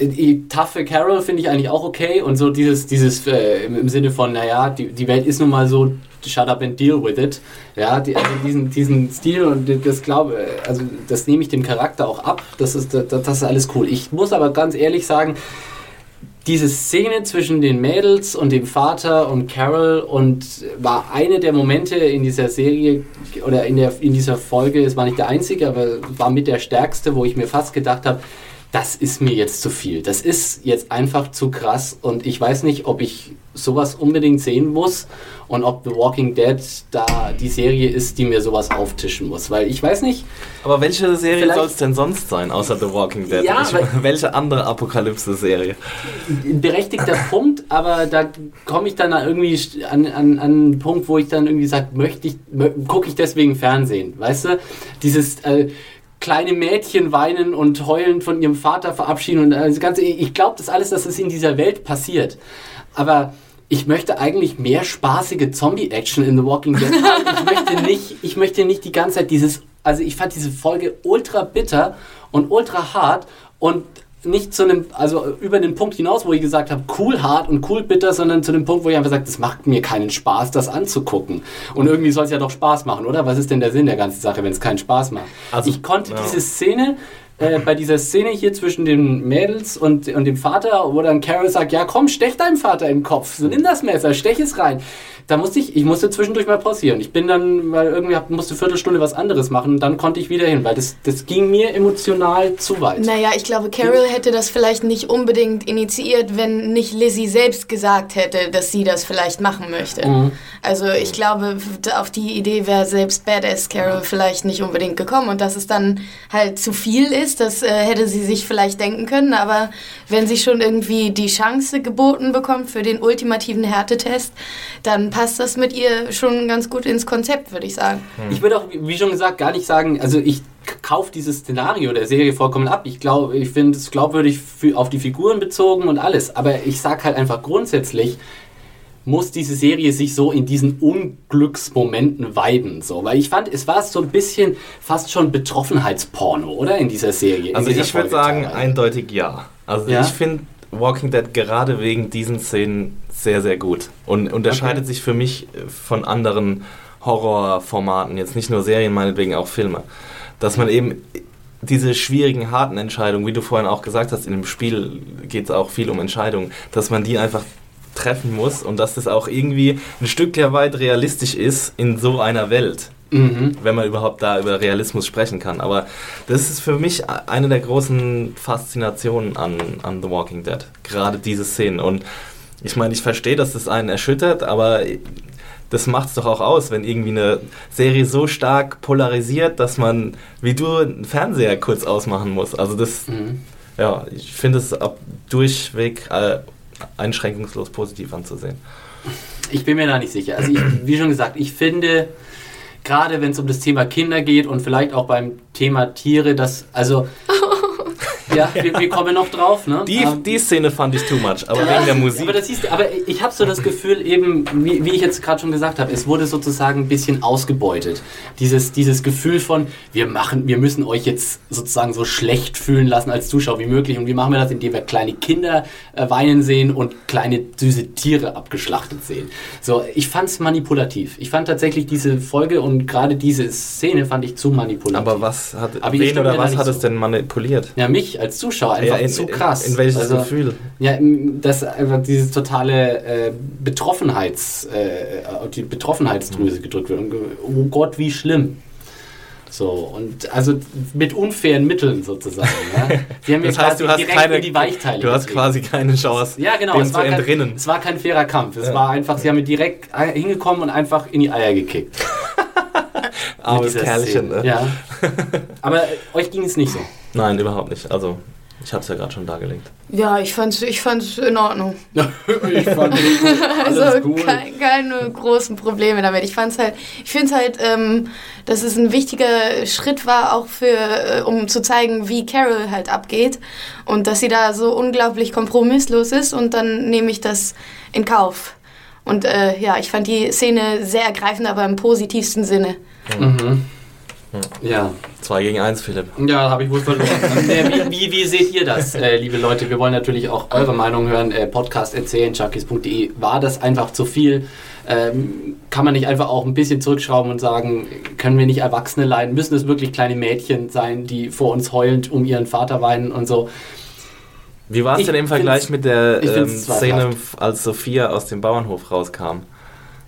die taffe Carol finde ich eigentlich auch okay und so dieses, dieses äh, im, im Sinne von, naja, die, die Welt ist nun mal so, shut up and deal with it. Ja, die, also diesen, diesen Stil und das glaube, also das nehme ich dem Charakter auch ab. Das ist, das, das ist alles cool. Ich muss aber ganz ehrlich sagen, diese Szene zwischen den Mädels und dem Vater und Carol und war eine der Momente in dieser Serie oder in, der, in dieser Folge, es war nicht der einzige, aber war mit der stärkste, wo ich mir fast gedacht habe, das ist mir jetzt zu viel. Das ist jetzt einfach zu krass und ich weiß nicht, ob ich sowas unbedingt sehen muss und ob The Walking Dead da die Serie ist, die mir sowas auftischen muss. Weil ich weiß nicht. Aber welche Serie soll es denn sonst sein, außer The Walking Dead? Ja, ich, welche andere Apokalypse-Serie? Berechtigter Punkt, aber da komme ich dann irgendwie an, an, an einen Punkt, wo ich dann irgendwie sage, möchte ich, gucke ich deswegen Fernsehen, weißt du? Dieses äh, kleine Mädchen weinen und heulen von ihrem Vater verabschieden und das ganze, ich glaube das alles, dass es in dieser Welt passiert. Aber ich möchte eigentlich mehr spaßige Zombie-Action in The Walking Dead haben. Ich möchte nicht, ich möchte nicht die ganze Zeit dieses, also ich fand diese Folge ultra bitter und ultra hart und nicht zu einem, also über den Punkt hinaus, wo ich gesagt habe, cool hart und cool bitter, sondern zu dem Punkt, wo ich einfach sage, das macht mir keinen Spaß, das anzugucken. Und irgendwie soll es ja doch Spaß machen, oder? Was ist denn der Sinn der ganzen Sache, wenn es keinen Spaß macht? Also, ich konnte ja. diese Szene äh, bei dieser Szene hier zwischen den Mädels und, und dem Vater, wo dann Carol sagt, ja komm, stech deinem Vater im Kopf, so nimm das Messer, stech es rein. Da musste ich, ich musste zwischendurch mal pausieren. Ich bin dann, weil irgendwie hab, musste Viertelstunde was anderes machen, dann konnte ich wieder hin, weil das, das ging mir emotional zu weit. Naja, ich glaube, Carol hätte das vielleicht nicht unbedingt initiiert, wenn nicht Lizzie selbst gesagt hätte, dass sie das vielleicht machen möchte. Mhm. Also ich glaube, auf die Idee wäre selbst Badass Carol vielleicht nicht unbedingt gekommen und dass es dann halt zu viel ist, das äh, hätte sie sich vielleicht denken können, aber wenn sie schon irgendwie die Chance geboten bekommt für den ultimativen Härtetest, dann passt das mit ihr schon ganz gut ins Konzept, würde ich sagen. Ich würde auch, wie schon gesagt, gar nicht sagen, also ich kaufe dieses Szenario der Serie vollkommen ab. Ich glaube, ich finde es glaubwürdig für, auf die Figuren bezogen und alles. Aber ich sage halt einfach grundsätzlich, muss diese Serie sich so in diesen Unglücksmomenten weiden. So. Weil ich fand, es war so ein bisschen fast schon Betroffenheitsporno, oder? In dieser Serie. Also dieser ich würde sagen, eindeutig ja. Also ja? ich finde Walking Dead gerade wegen diesen Szenen sehr, sehr gut. Und unterscheidet okay. sich für mich äh, von anderen Horrorformaten, jetzt nicht nur Serien, meinetwegen auch Filme. Dass man eben diese schwierigen, harten Entscheidungen, wie du vorhin auch gesagt hast, in dem Spiel geht es auch viel um Entscheidungen, dass man die einfach treffen muss und dass das auch irgendwie ein Stück weit realistisch ist in so einer Welt. Mhm. Wenn man überhaupt da über Realismus sprechen kann. Aber das ist für mich eine der großen Faszinationen an, an The Walking Dead. Gerade diese Szenen. Und ich meine, ich verstehe, dass das einen erschüttert, aber das macht es doch auch aus, wenn irgendwie eine Serie so stark polarisiert, dass man, wie du, einen Fernseher kurz ausmachen muss. Also das, mhm. ja, ich finde es durchweg äh, einschränkungslos positiv anzusehen. Ich bin mir da nicht sicher. Also ich, wie schon gesagt, ich finde, gerade wenn es um das Thema Kinder geht und vielleicht auch beim Thema Tiere, dass, also Ja, wir, wir, kommen noch drauf. Ne? Die, ähm, die Szene fand ich too much, aber wegen der Musik. Aber, das ist, aber ich habe so das Gefühl, eben, wie, wie ich jetzt gerade schon gesagt habe, es wurde sozusagen ein bisschen ausgebeutet. Dieses, dieses Gefühl von, wir, machen, wir müssen euch jetzt sozusagen so schlecht fühlen lassen als Zuschauer wie möglich. Und wie machen wir das? Indem wir kleine Kinder äh, weinen sehen und kleine süße Tiere abgeschlachtet sehen. So, ich fand es manipulativ. Ich fand tatsächlich diese Folge und gerade diese Szene fand ich zu manipulativ. Aber was hat, aber wen oder was hat so. es denn manipuliert? Ja, mich als Zuschauer einfach ja, in, zu krass. In, in welches also, Gefühl? Ja, dass einfach dieses totale äh, Betroffenheits, äh, die Betroffenheitsdrüse mhm. gedrückt wird. Und, oh Gott, wie schlimm. So, und also mit unfairen Mitteln sozusagen. Ja. Die haben das heißt, du hast keine, die Weichteile. Du hast quasi keine Chance, ja, genau, es zu entrinnen. Kein, es war kein fairer Kampf. Es ja. war einfach, sie haben mir direkt hingekommen und einfach in die Eier gekickt. Armes Kerlchen, ne? Ja. Aber euch ging es nicht so. Nein, überhaupt nicht. Also, ich habe es ja gerade schon dargelegt. Ja, ich fand's, ich fand's in Ordnung. ich fand also cool. kein, keine großen Probleme damit. Ich fand's halt, ich finde halt, ähm, dass es ein wichtiger Schritt war, auch für, äh, um zu zeigen, wie Carol halt abgeht und dass sie da so unglaublich kompromisslos ist und dann nehme ich das in Kauf. Und äh, ja, ich fand die Szene sehr ergreifend, aber im positivsten Sinne. Mhm. Ja. 2 gegen 1, Philipp. Ja, habe ich wohl verloren. wie, wie, wie, seht ihr das, äh, liebe Leute? Wir wollen natürlich auch eure Meinung hören. Äh, Podcast erzählen, chuckies.de. War das einfach zu viel? Ähm, kann man nicht einfach auch ein bisschen zurückschrauben und sagen, können wir nicht Erwachsene leiden? Müssen es wirklich kleine Mädchen sein, die vor uns heulend um ihren Vater weinen und so? Wie war es denn im Vergleich mit der ähm, Szene, als Sophia aus dem Bauernhof rauskam?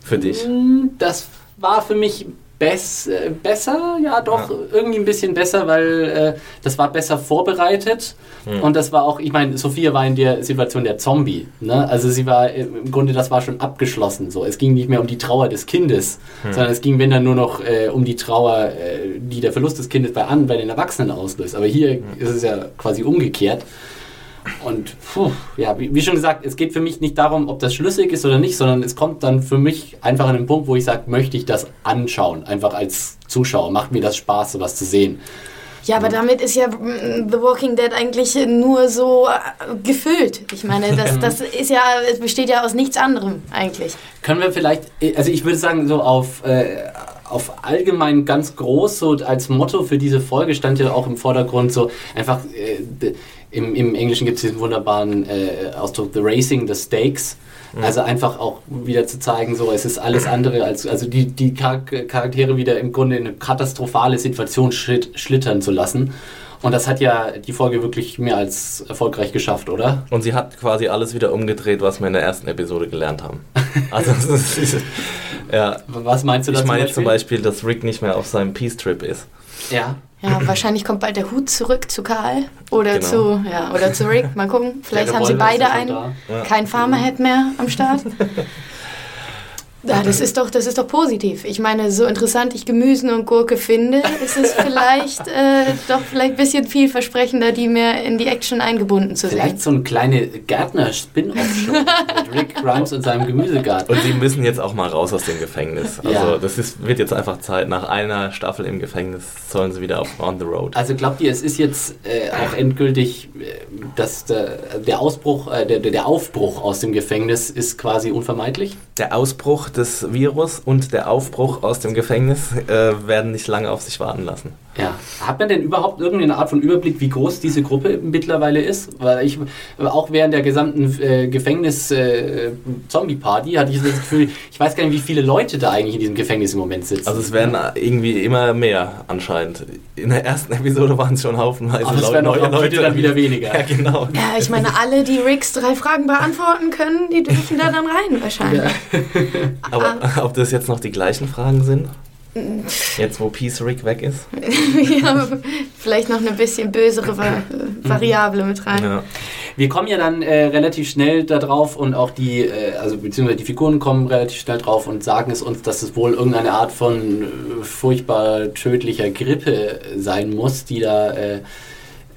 Für dich? Mm, das war für mich bess, äh, besser, ja doch, ja. irgendwie ein bisschen besser, weil äh, das war besser vorbereitet hm. und das war auch, ich meine, Sophia war in der Situation der Zombie, ne? also sie war äh, im Grunde, das war schon abgeschlossen, so, es ging nicht mehr um die Trauer des Kindes, hm. sondern es ging, wenn dann nur noch äh, um die Trauer, äh, die der Verlust des Kindes bei, an, bei den Erwachsenen auslöst, aber hier hm. ist es ja quasi umgekehrt und puh, ja, wie, wie, schon gesagt, es geht für mich nicht darum, ob das schlüssig ist oder nicht, sondern es kommt dann für mich einfach an den Punkt, wo ich sage, möchte ich das anschauen, einfach als Zuschauer, macht mir das Spaß, sowas zu sehen. Ja, aber damit ist ja mm, The Walking Dead eigentlich nur so äh, gefüllt. Ich meine, das, das ist ja, es besteht ja aus nichts anderem eigentlich. Können wir vielleicht, also ich würde sagen, so auf, äh, auf allgemein ganz groß, so als Motto für diese Folge stand ja auch im Vordergrund so einfach. Äh, im, im Englischen gibt es diesen wunderbaren äh, Ausdruck, The Racing, The Stakes. Mhm. Also einfach auch wieder zu zeigen, so es ist alles andere als, also die, die Charaktere wieder im Grunde in eine katastrophale Situation schlittern zu lassen. Und das hat ja die Folge wirklich mehr als erfolgreich geschafft, oder? Und sie hat quasi alles wieder umgedreht, was wir in der ersten Episode gelernt haben. Also, ist, ja. Was meinst du dazu? Ich meine zum Beispiel, dass Rick nicht mehr auf seinem Peace-Trip ist. Ja. Ja, wahrscheinlich kommt bald der Hut zurück zu Karl oder genau. zu ja, oder zu Rick. Mal gucken. Vielleicht haben sie beide einen. Ja. Kein Farmerhead mehr am Start. Ja, das ist doch, das ist doch positiv. Ich meine, so interessant ich Gemüse und Gurke finde, ist es vielleicht äh, doch vielleicht ein bisschen vielversprechender, die mehr in die Action eingebunden zu vielleicht sehen. Vielleicht so eine kleine Gärtner-Spin-Off-Show mit Rick Grimes und seinem Gemüsegarten. Und sie müssen jetzt auch mal raus aus dem Gefängnis. Also ja. das ist, wird jetzt einfach Zeit. Nach einer Staffel im Gefängnis sollen sie wieder auf On the Road. Also glaubt ihr, es ist jetzt äh, auch endgültig, äh, dass der, der Ausbruch, äh, der, der Aufbruch aus dem Gefängnis ist quasi unvermeidlich? Der Ausbruch des Virus und der Aufbruch aus dem Gefängnis äh, werden nicht lange auf sich warten lassen. Ja. Hat man denn überhaupt irgendeine Art von Überblick, wie groß diese Gruppe mittlerweile ist? Weil ich auch während der gesamten äh, Gefängnis-Zombie-Party äh, hatte ich das Gefühl, ich weiß gar nicht, wie viele Leute da eigentlich in diesem Gefängnis im Moment sitzen. Also es werden irgendwie immer mehr anscheinend. In der ersten Episode waren es schon haufenweise Aber es werden neue Leute dann wieder weniger. Ja, genau. Ja, ich meine, alle, die Ricks drei Fragen beantworten können, die dürfen da dann rein wahrscheinlich. Ja. Aber ob das jetzt noch die gleichen Fragen sind? Jetzt, wo Peace Rick weg ist? ja, vielleicht noch eine bisschen bösere Va Variable mit rein. Ja. Wir kommen ja dann äh, relativ schnell da drauf und auch die, äh, also beziehungsweise die Figuren kommen relativ schnell drauf und sagen es uns, dass es wohl irgendeine Art von äh, furchtbar tödlicher Grippe sein muss, die da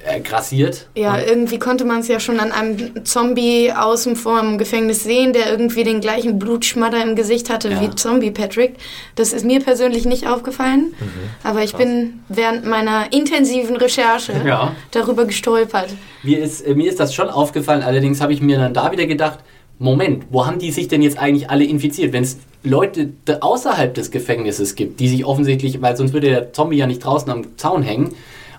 äh, grassiert. Ja, irgendwie konnte man es ja schon an einem Zombie außen vor dem Gefängnis sehen, der irgendwie den gleichen Blutschmatter im Gesicht hatte ja. wie Zombie Patrick. Das ist mir persönlich nicht aufgefallen, mhm. aber ich Krass. bin während meiner intensiven Recherche ja. darüber gestolpert. Mir ist, äh, mir ist das schon aufgefallen, allerdings habe ich mir dann da wieder gedacht, Moment, wo haben die sich denn jetzt eigentlich alle infiziert? Wenn es Leute außerhalb des Gefängnisses gibt, die sich offensichtlich, weil sonst würde der Zombie ja nicht draußen am Zaun hängen,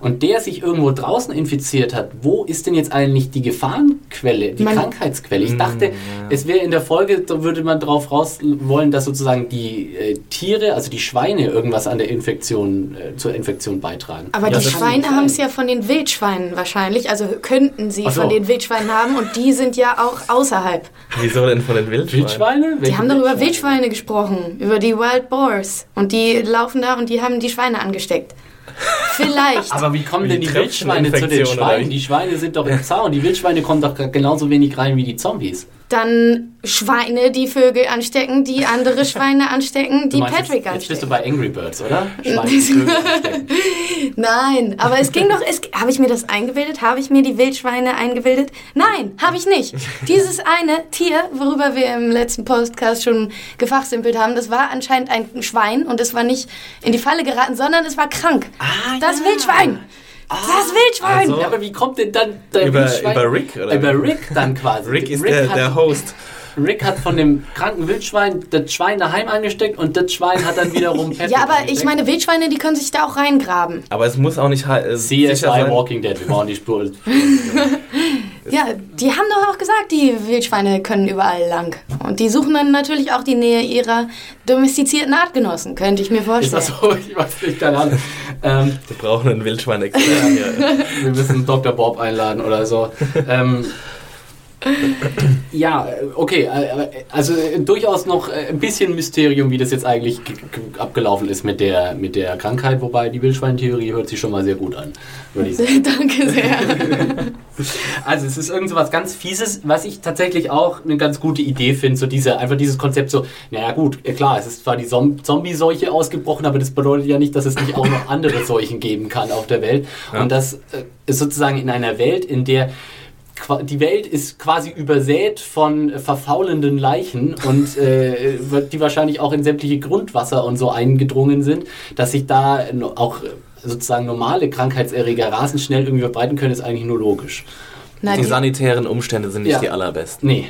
und der sich irgendwo draußen infiziert hat, wo ist denn jetzt eigentlich die Gefahrenquelle, die man Krankheitsquelle? Ich dachte, mm, ja. es wäre in der Folge, da würde man darauf raus wollen, dass sozusagen die äh, Tiere, also die Schweine, irgendwas an der Infektion, äh, zur Infektion beitragen. Aber ja, die Schweine haben es ja von den Wildschweinen wahrscheinlich, also könnten sie so. von den Wildschweinen haben und die sind ja auch außerhalb. Wieso denn von den Wildschweinen? Wildschweine? Die haben doch über Wildschweine gesprochen, über die Wild Boars. Und die laufen da und die haben die Schweine angesteckt. Vielleicht. Aber wie kommen wie denn die Wildschweine zu den Schweinen? Die Schweine sind doch im Zaun. Die Wildschweine kommen doch genauso wenig rein wie die Zombies dann Schweine, die Vögel anstecken, die andere Schweine anstecken, die meinst, Patrick jetzt, anstecken. Jetzt bist du bei Angry Birds, oder? Schweine, Nein, aber es ging doch, habe ich mir das eingebildet? Habe ich mir die Wildschweine eingebildet? Nein, habe ich nicht. Dieses eine Tier, worüber wir im letzten Podcast schon gefachsimpelt haben, das war anscheinend ein Schwein und es war nicht in die Falle geraten, sondern es war krank. Ah, das ja. Wildschwein. Ah, das Wildschwein! Also, ja, aber wie kommt denn dann der über, Wildschwein? Über Rick, oder? Über Rick dann quasi. Rick ist Rick der, der Host. Rick hat von dem kranken Wildschwein das Schwein daheim angesteckt und das Schwein hat dann wiederum Patrick Ja, aber ich meine, Wildschweine, die können sich da auch reingraben. Aber es muss auch nicht äh, CSI sicher sein. Walking Dead, wir brauchen die Spur. Ja, die haben doch auch gesagt, die Wildschweine können überall lang. Und die suchen dann natürlich auch die Nähe ihrer domestizierten Artgenossen, könnte ich mir Ist vorstellen. das so? Ich weiß nicht, keine Ahnung. Ähm, Wir brauchen einen Wildschweinexperten hier. wir müssen Dr. Bob einladen oder so. ähm, ja, okay, äh, also äh, durchaus noch äh, ein bisschen Mysterium, wie das jetzt eigentlich abgelaufen ist mit der, mit der Krankheit, wobei die Wildschweintheorie hört sich schon mal sehr gut an, würde ich sagen. Danke sehr. Also es ist irgend so was ganz Fieses, was ich tatsächlich auch eine ganz gute Idee finde, so diese, einfach dieses Konzept so, naja gut, klar, es ist zwar die Zom- Zombie-Seuche ausgebrochen, aber das bedeutet ja nicht, dass es nicht auch noch andere Seuchen geben kann auf der Welt. Ja. Und das ist sozusagen in einer Welt, in der die Welt ist quasi übersät von äh, verfaulenden Leichen und äh, die wahrscheinlich auch in sämtliche Grundwasser und so eingedrungen sind, dass sich da no- auch äh, sozusagen normale Krankheitserreger rasend schnell irgendwie verbreiten können, ist eigentlich nur logisch. Na, Die die, sanitären Umstände sind nicht Ja. die allerbesten. Nee,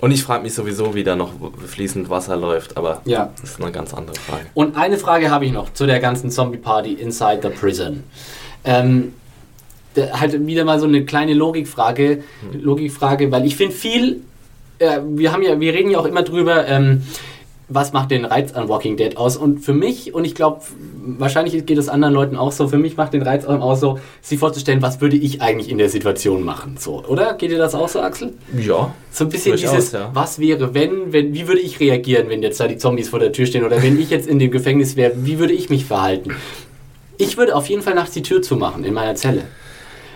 Und ich frage mich sowieso, wie da noch fließend Wasser läuft, aber Ja. das ist eine ganz andere Frage. Und eine Frage habe ich noch zu der ganzen Zombie-Party inside the prison. Ähm, halt wieder mal so eine kleine Logikfrage, Logikfrage, weil ich finde viel, äh, wir haben ja, wir reden ja auch immer drüber, ähm, was macht den Reiz an Walking Dead aus? Und für mich, und ich glaube, wahrscheinlich geht es anderen Leuten auch so, für mich macht den Reiz auch so, sich vorzustellen, was würde ich eigentlich in der Situation machen? So, oder? Geht dir das auch so, Axel? Ja. So ein bisschen dieses, ja. was wäre, wenn, wenn, wie würde ich reagieren, wenn jetzt da die Zombies vor der Tür stehen oder wenn ich jetzt in dem Gefängnis wäre, wie würde ich mich verhalten? Ich würde auf jeden Fall nachts die Tür zumachen in meiner Zelle.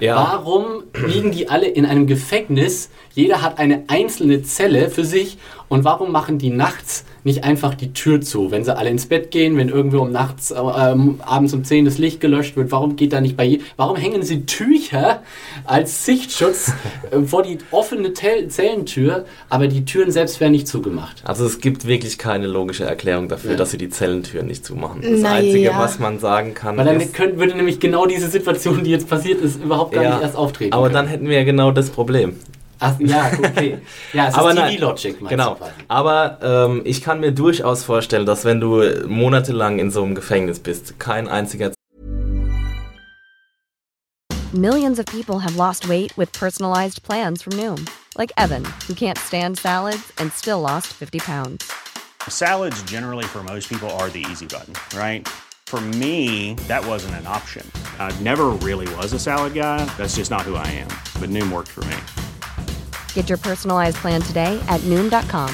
Ja. Warum liegen die alle in einem Gefängnis? Jeder hat eine einzelne Zelle für sich und warum machen die nachts nicht einfach die Tür zu, wenn sie alle ins Bett gehen, wenn irgendwo um nachts, äh, ähm, abends um 10 das Licht gelöscht wird, warum geht da nicht bei warum hängen sie Tücher als Sichtschutz äh, vor die offene Tel Zellentür, aber die Türen selbst werden nicht zugemacht? Also es gibt wirklich keine logische Erklärung dafür, Ja. dass sie die Zellentüren nicht zumachen. Das Na Einzige, ja. was man sagen kann, Weil dann ist, könnte, würde nämlich genau diese Situation, die jetzt passiert ist, überhaupt gar Ja, nicht erst auftreten. aber können. dann hätten wir ja genau das Problem. Ach, ja, okay. Ja, es aber ist TV-Logic, meinst Genau. du quasi. Aber ähm, ich kann mir durchaus vorstellen, dass wenn du monatelang in so einem Gefängnis bist, kein einziger Millions of people have lost weight with personalized plans from Noom, like Evan, who can't stand salads and still lost 50 pounds. Salads, generally, for most people, are the easy button, right? For me, that wasn't an option. I never really was a salad guy. That's just not who I am. But Noom worked for me. Get your personalized plan today at Noom.com.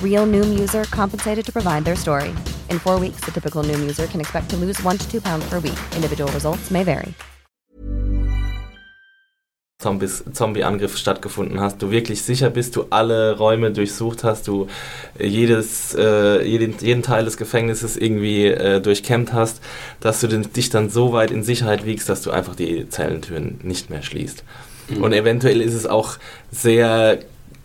Real Noom user compensated to provide their story. In four weeks, the typical Noom user can expect to lose one to two pounds per week. Individual results may vary. Zombies, Zombie-Angriff stattgefunden hast, du wirklich sicher bist, du alle Räume durchsucht hast, du jedes, äh, jeden, jeden Teil des Gefängnisses irgendwie äh, durchkämmt hast, dass du den, dich dann so weit in Sicherheit wiegst, dass du einfach die Zellentüren nicht mehr schließt. Und eventuell ist es auch sehr,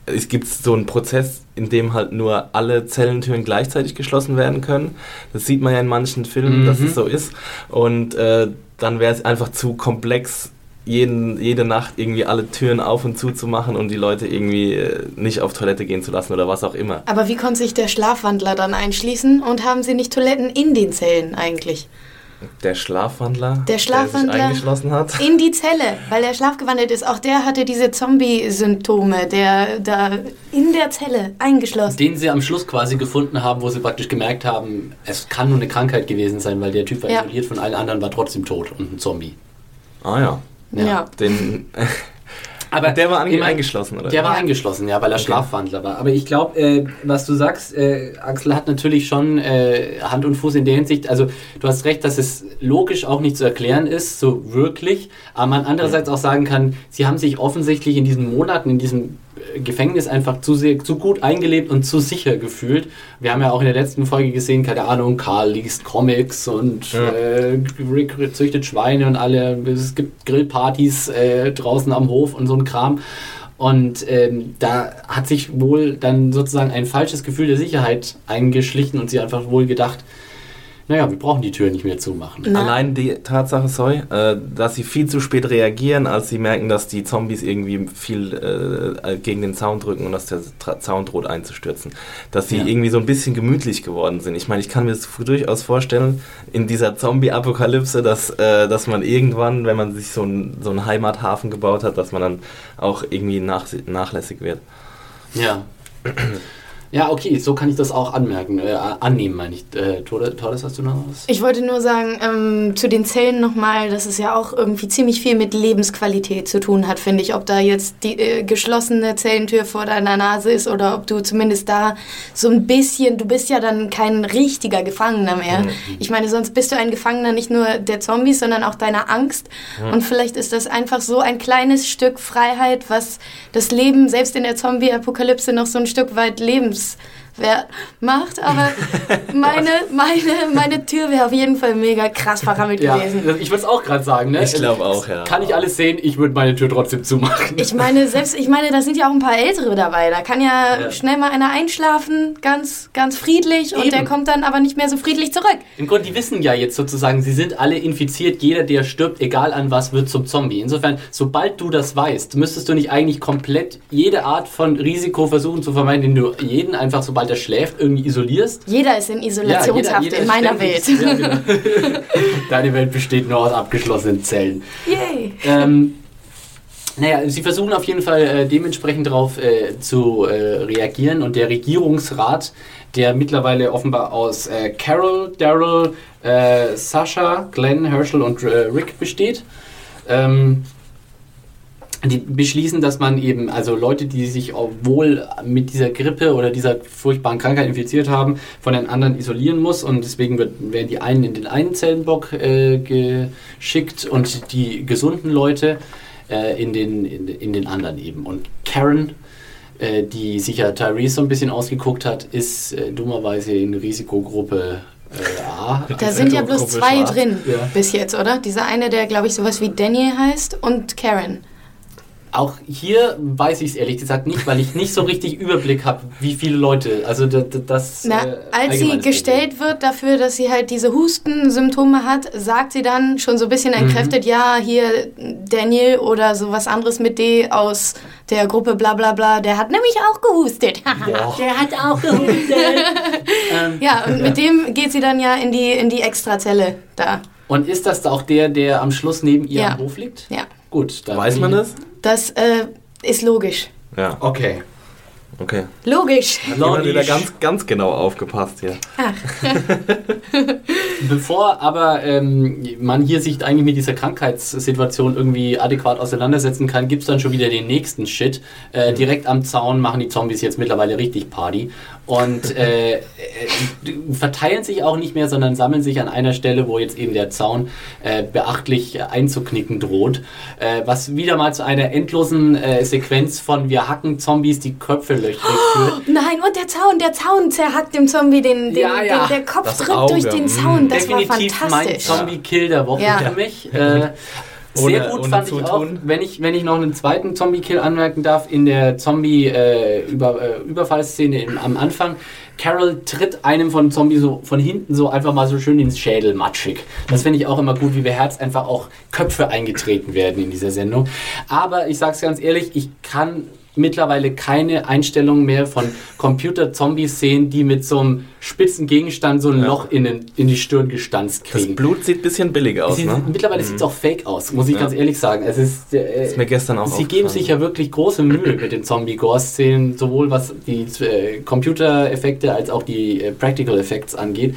es gibt so einen Prozess, in dem halt nur alle Zellentüren gleichzeitig geschlossen werden können. Das sieht man ja in manchen Filmen, dass es so ist. Und äh, dann wäre es einfach zu komplex, jeden, jede Nacht irgendwie alle Türen auf und zu zu machen und die Leute irgendwie äh, nicht auf Toilette gehen zu lassen oder was auch immer. aber wie konnte sich der Schlafwandler dann einschließen und haben sie nicht Toiletten in den Zellen eigentlich? Der Schlafwandler, Der Schlafwandler sich eingeschlossen hat. in die Zelle, weil er schlafgewandelt ist. Auch der hatte diese Zombie-Symptome, der da in der Zelle eingeschlossen. Den sie am Schluss quasi gefunden haben, wo sie praktisch gemerkt haben, es kann nur eine Krankheit gewesen sein, weil der Typ war Ja. isoliert von allen anderen, war trotzdem tot und ein Zombie. Ah ja, Ja. den, Aber der war ange ich mein, eingeschlossen, oder? Der war eingeschlossen, ja, weil er Schlafwandler war. Aber ich glaube, äh, was du sagst, äh, Axel hat natürlich schon äh, Hand und Fuß in der Hinsicht. Also du hast recht, dass es logisch auch nicht zu erklären ist, so wirklich. Aber man andererseits auch sagen kann, sie haben sich offensichtlich in diesen Monaten, in diesem Gefängnis einfach zu, sehr, zu gut eingelebt und zu sicher gefühlt. Wir haben ja auch in der letzten Folge gesehen, keine Ahnung, Karl liest Comics und Ja. äh, Rick züchtet Schweine und alle, es gibt Grillpartys äh, draußen am Hof und so ein Kram. Und ähm, da hat sich wohl dann sozusagen ein falsches Gefühl der Sicherheit eingeschlichen und sie einfach wohl gedacht, naja, wir brauchen die Tür nicht mehr zumachen. Na. Allein die Tatsache, sorry, äh, dass sie viel zu spät reagieren, als sie merken, dass die Zombies irgendwie viel äh, gegen den Zaun drücken und dass der Tra Zaun droht einzustürzen. Dass sie Ja. irgendwie so ein bisschen gemütlich geworden sind. Ich meine, ich kann mir das durchaus vorstellen, in dieser Zombie-Apokalypse, dass, äh, dass man irgendwann, wenn man sich so einen so einen Heimathafen gebaut hat, dass man dann auch irgendwie nach, nachlässig wird. Ja. Ja, okay, so kann ich das auch anmerken, äh, annehmen, meine ich. Äh, Tordes, hast du noch was? Ich wollte nur sagen, ähm, zu den Zellen nochmal, dass es ja auch irgendwie ziemlich viel mit Lebensqualität zu tun hat, finde ich. Ob da jetzt die äh, geschlossene Zellentür vor deiner Nase ist oder ob du zumindest da so ein bisschen, du bist ja dann kein richtiger Gefangener mehr. Ich meine, sonst bist du ein Gefangener nicht nur der Zombies, sondern auch deiner Angst. Und vielleicht ist das einfach so ein kleines Stück Freiheit, was das Leben selbst in der Zombie-Apokalypse noch so ein Stück weit years lebenswert macht. Aber meine, meine, meine Tür wäre auf jeden Fall mega krass verrammelt Ja, gewesen. ich würde es auch gerade sagen, ne? Ich glaub auch, ja. Kann ich alles sehen, ich würde meine Tür trotzdem zumachen. Ich meine, selbst, ich meine, da sind ja auch ein paar Ältere dabei. Da kann ja, Ja. schnell mal einer einschlafen, ganz, ganz friedlich, und Eben. der kommt dann aber nicht mehr so friedlich zurück. Im Grunde, die wissen ja jetzt sozusagen, sie sind alle infiziert. Jeder, der stirbt, egal an was, wird zum Zombie. Insofern, sobald du das weißt, müsstest du nicht eigentlich komplett jede Art von Risiko versuchen zu vermeiden, indem du jeden einfach, sobald er schläft, irgendwie isolierst. Jeder ist in Isolationshaft jeder in ist meiner Welt. Ja, genau. Deine Welt besteht nur aus abgeschlossenen Zellen. Yay. Ähm, naja, sie versuchen auf jeden Fall äh, dementsprechend darauf äh, zu äh, reagieren und der Regierungsrat, der mittlerweile offenbar aus äh, Carol, Daryl, äh, Sascha, Glenn, Herschel und äh, Rick besteht, ähm, die beschließen, dass man eben, also Leute, die sich wohl mit dieser Grippe oder dieser furchtbaren Krankheit infiziert haben, von den anderen isolieren muss und deswegen wird, werden die einen in den einen Zellenblock äh, geschickt und die gesunden Leute äh, in, den, in, in den anderen eben. Und Karen, äh, die sich ja Tyrese so ein bisschen ausgeguckt hat, ist äh, dummerweise in Risikogruppe äh, A. Da sind ja bloß zwei Schwarz. drin Ja. bis jetzt, oder? Dieser eine, der, glaube ich, sowas wie Daniel heißt und Karen. Auch hier weiß ich es ehrlich gesagt nicht, weil ich nicht so richtig Überblick habe, wie viele Leute. Also das. das Na, äh, als sie gestellt wird dafür, dass sie halt diese Hustensymptome hat, sagt sie dann schon so ein bisschen entkräftet, ja, hier Daniel oder sowas anderes mit D aus der Gruppe bla bla bla, der hat nämlich auch gehustet. Der hat auch gehustet. ähm, ja, und mit dem geht sie dann ja in die, in die Extrazelle da. und ist das auch der, der am Schluss neben ihr Ja. am Hof liegt? Ja, Gut, dann Weiß man das? Das äh, ist logisch. Ja, Okay. okay. Logisch. Jemand wieder ganz, ganz genau aufgepasst hier. Bevor aber ähm, man hier sich eigentlich mit dieser Krankheitssituation irgendwie adäquat auseinandersetzen kann, gibt es dann schon wieder den nächsten Shit. Äh, direkt am Zaun machen die Zombies jetzt mittlerweile richtig Party und äh, äh, verteilen sich auch nicht mehr, sondern sammeln sich an einer Stelle, wo jetzt eben der Zaun äh, beachtlich einzuknicken droht. Äh, was wieder mal zu einer endlosen äh, Sequenz von wir hacken Zombies die Köpfe löchrig führt. Nein, und der Zaun, der Zaun zerhackt dem Zombie den, den, Ja, ja. den der Kopf Das drückt Auge, durch den mm. Zaun. Das war definitiv mein fantastisch. Zombie-Kill der Woche Ja. für mich. Äh, sehr Ohne- gut ohne fand ich auch, Zutun. wenn ich, wenn ich noch einen zweiten Zombie-Kill anmerken darf, in der Zombie-Überfallszene am Anfang. Carol tritt einem von Zombie so von hinten so einfach mal so schön ins Schädel matschig. Das finde ich auch immer gut, wie bei Herz einfach auch Köpfe eingetreten werden in dieser Sendung. Aber ich sag's ganz ehrlich, ich kann mittlerweile keine Einstellung mehr von Computer-Zombies sehen, die mit so einem spitzen Gegenstand so ein Ja. Loch in, den, in die Stirn gestanzt Das kriegen. Blut sieht ein bisschen billig aus, Sie, ne? Mittlerweile sieht es auch fake aus, muss ich Ja. ganz ehrlich sagen. Es ist, äh, Ist mir gestern auch Sie geben sich ja wirklich große Mühe mit den Zombie-Gore-Szenen, sowohl was die äh, Computereffekte als auch die äh, Practical Effects angeht.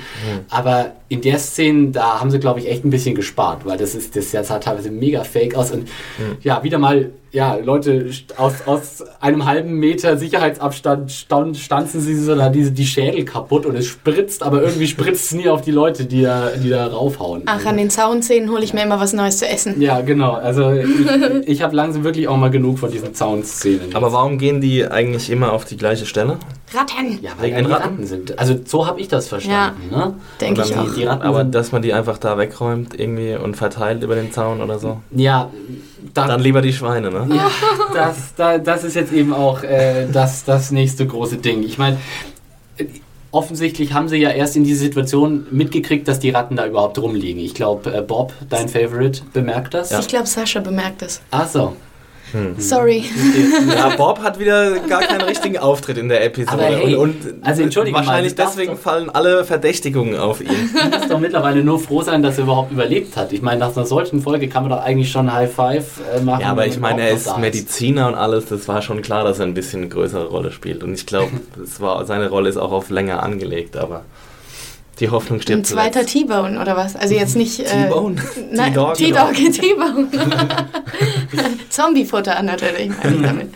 Aber in der Szene, da haben sie, glaube ich, echt ein bisschen gespart, weil das ist das, das sah teilweise mega fake aus. Und ja, wieder mal, ja, Leute aus, aus einem halben Meter Sicherheitsabstand stand, stanzen sie so da diese, die Schädel kaputt und es spritzt, aber irgendwie spritzt es nie auf die Leute, die da, die da raufhauen. Ach, an den Zaunzähnen hole ich mir immer was Neues zu essen. Ja, genau. Also ich, ich habe langsam wirklich auch mal genug von diesen Zaunszenen. Aber warum gehen die eigentlich immer auf die gleiche Stelle? Ratten. ja, weil wegen die Ratten? Ratten sind. Also so habe ich das verstanden. Ne? Denke ich dann auch. Die Ratten aber dass man die einfach da wegräumt irgendwie und verteilt über den Zaun oder so. Ja, da, Dann lieber die Schweine, ne? ja das, da, das ist jetzt eben auch äh, das, das nächste große Ding. Ich meine, offensichtlich haben sie ja erst in diese Situation mitgekriegt, dass die Ratten da überhaupt rumliegen. Ich glaube, äh, Bob, dein Favorite, bemerkt das. Ich glaube, Sascha bemerkt es. Ach so. Sorry. Ja, Bob hat wieder gar keinen richtigen Auftritt in der Episode. Aber hey, und, und also entschuldige mal, wahrscheinlich darfst deswegen doch- fallen alle Verdächtigungen auf ihn. Du musst doch mittlerweile nur froh sein, dass er überhaupt überlebt hat. Ich meine, nach einer solchen Folge kann man doch eigentlich schon High Five äh, machen. Ja, aber ich meine, er ist Mediziner und alles, das war schon klar, dass er ein bisschen eine größere Rolle spielt. Und ich glaube, seine Rolle ist auch auf länger angelegt, aber die Hoffnung stirbt Ein zweiter. T-Bone oder was? Also jetzt nicht. Äh, T-Bone? Nein, T-Dog? T-Dog, T-Bone. Zombie-Futter natürlich, meine ich damit.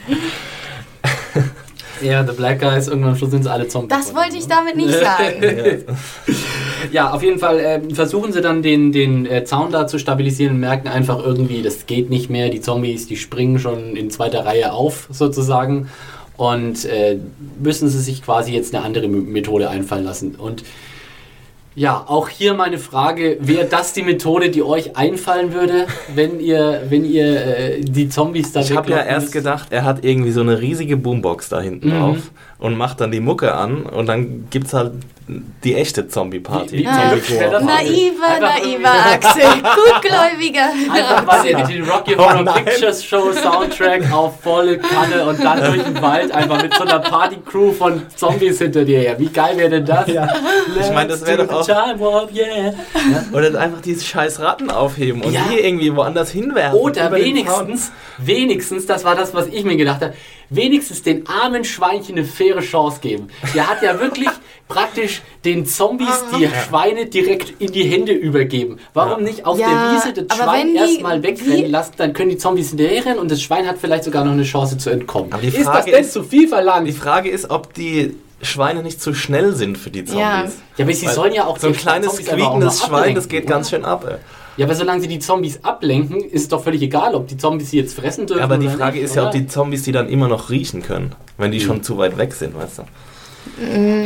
Ja, The Black Guys, irgendwann am Schluss sind sie alle Zombies. Das wollte ich damit nicht sagen. Ja, auf jeden Fall äh, versuchen sie dann den, den äh, Zaun da zu stabilisieren und merken einfach irgendwie, das geht nicht mehr. Die Zombies, die springen schon in zweiter Reihe auf, sozusagen. Und äh, müssen sie sich quasi jetzt eine andere Methode einfallen lassen. Und ja, auch hier meine Frage, wäre das die Methode, die euch einfallen würde, wenn ihr, wenn ihr äh, die Zombies da Ich habe ja erst gedacht, er hat irgendwie so eine riesige Boombox da hinten Mhm. drauf und macht dann die Mucke an und dann gibt's halt die echte Zombie-Party. Wie- wie- Ah, Zombie naiver, naiver Axel. Gutgläubiger. Einfach mal den, den Rocky Oh Horror nein. Pictures Show Soundtrack auf volle Kanne und dann durch den Wald einfach mit so einer Party-Crew von Zombies hinter dir her. Wie geil wäre denn das? Ich meine, das wäre doch auch. Time Warp, yeah. Oder einfach diese scheiß Ratten aufheben und Ja. die irgendwie woanders hinwerfen. Oder wenigstens, wenigstens, das war das, was ich mir gedacht habe, wenigstens den armen Schweinchen eine faire Chance geben. Der hat ja wirklich praktisch den Zombies die Schweine direkt in die Hände übergeben. Warum nicht auf Ja, der Wiese das Schwein erstmal wegrennen lassen, dann können die Zombies hinterherrennen und das Schwein hat vielleicht sogar noch eine Chance zu entkommen. Aber die ist das Frage denn ist- zu viel verlangt? Die Frage ist, ob die Schweine nicht zu schnell sind für die Zombies. Ja. Ja, aber sie Weil sollen ja auch so ein die kleines quiekendes Schwein, das geht oder? ganz schön ab. ey. Ja, aber solange sie die Zombies ablenken, ist es doch völlig egal, ob die Zombies sie jetzt fressen dürfen. Aber die oder Frage nicht, ist ja, ob die Zombies die dann immer noch riechen können, wenn die schon zu weit weg sind, weißt du?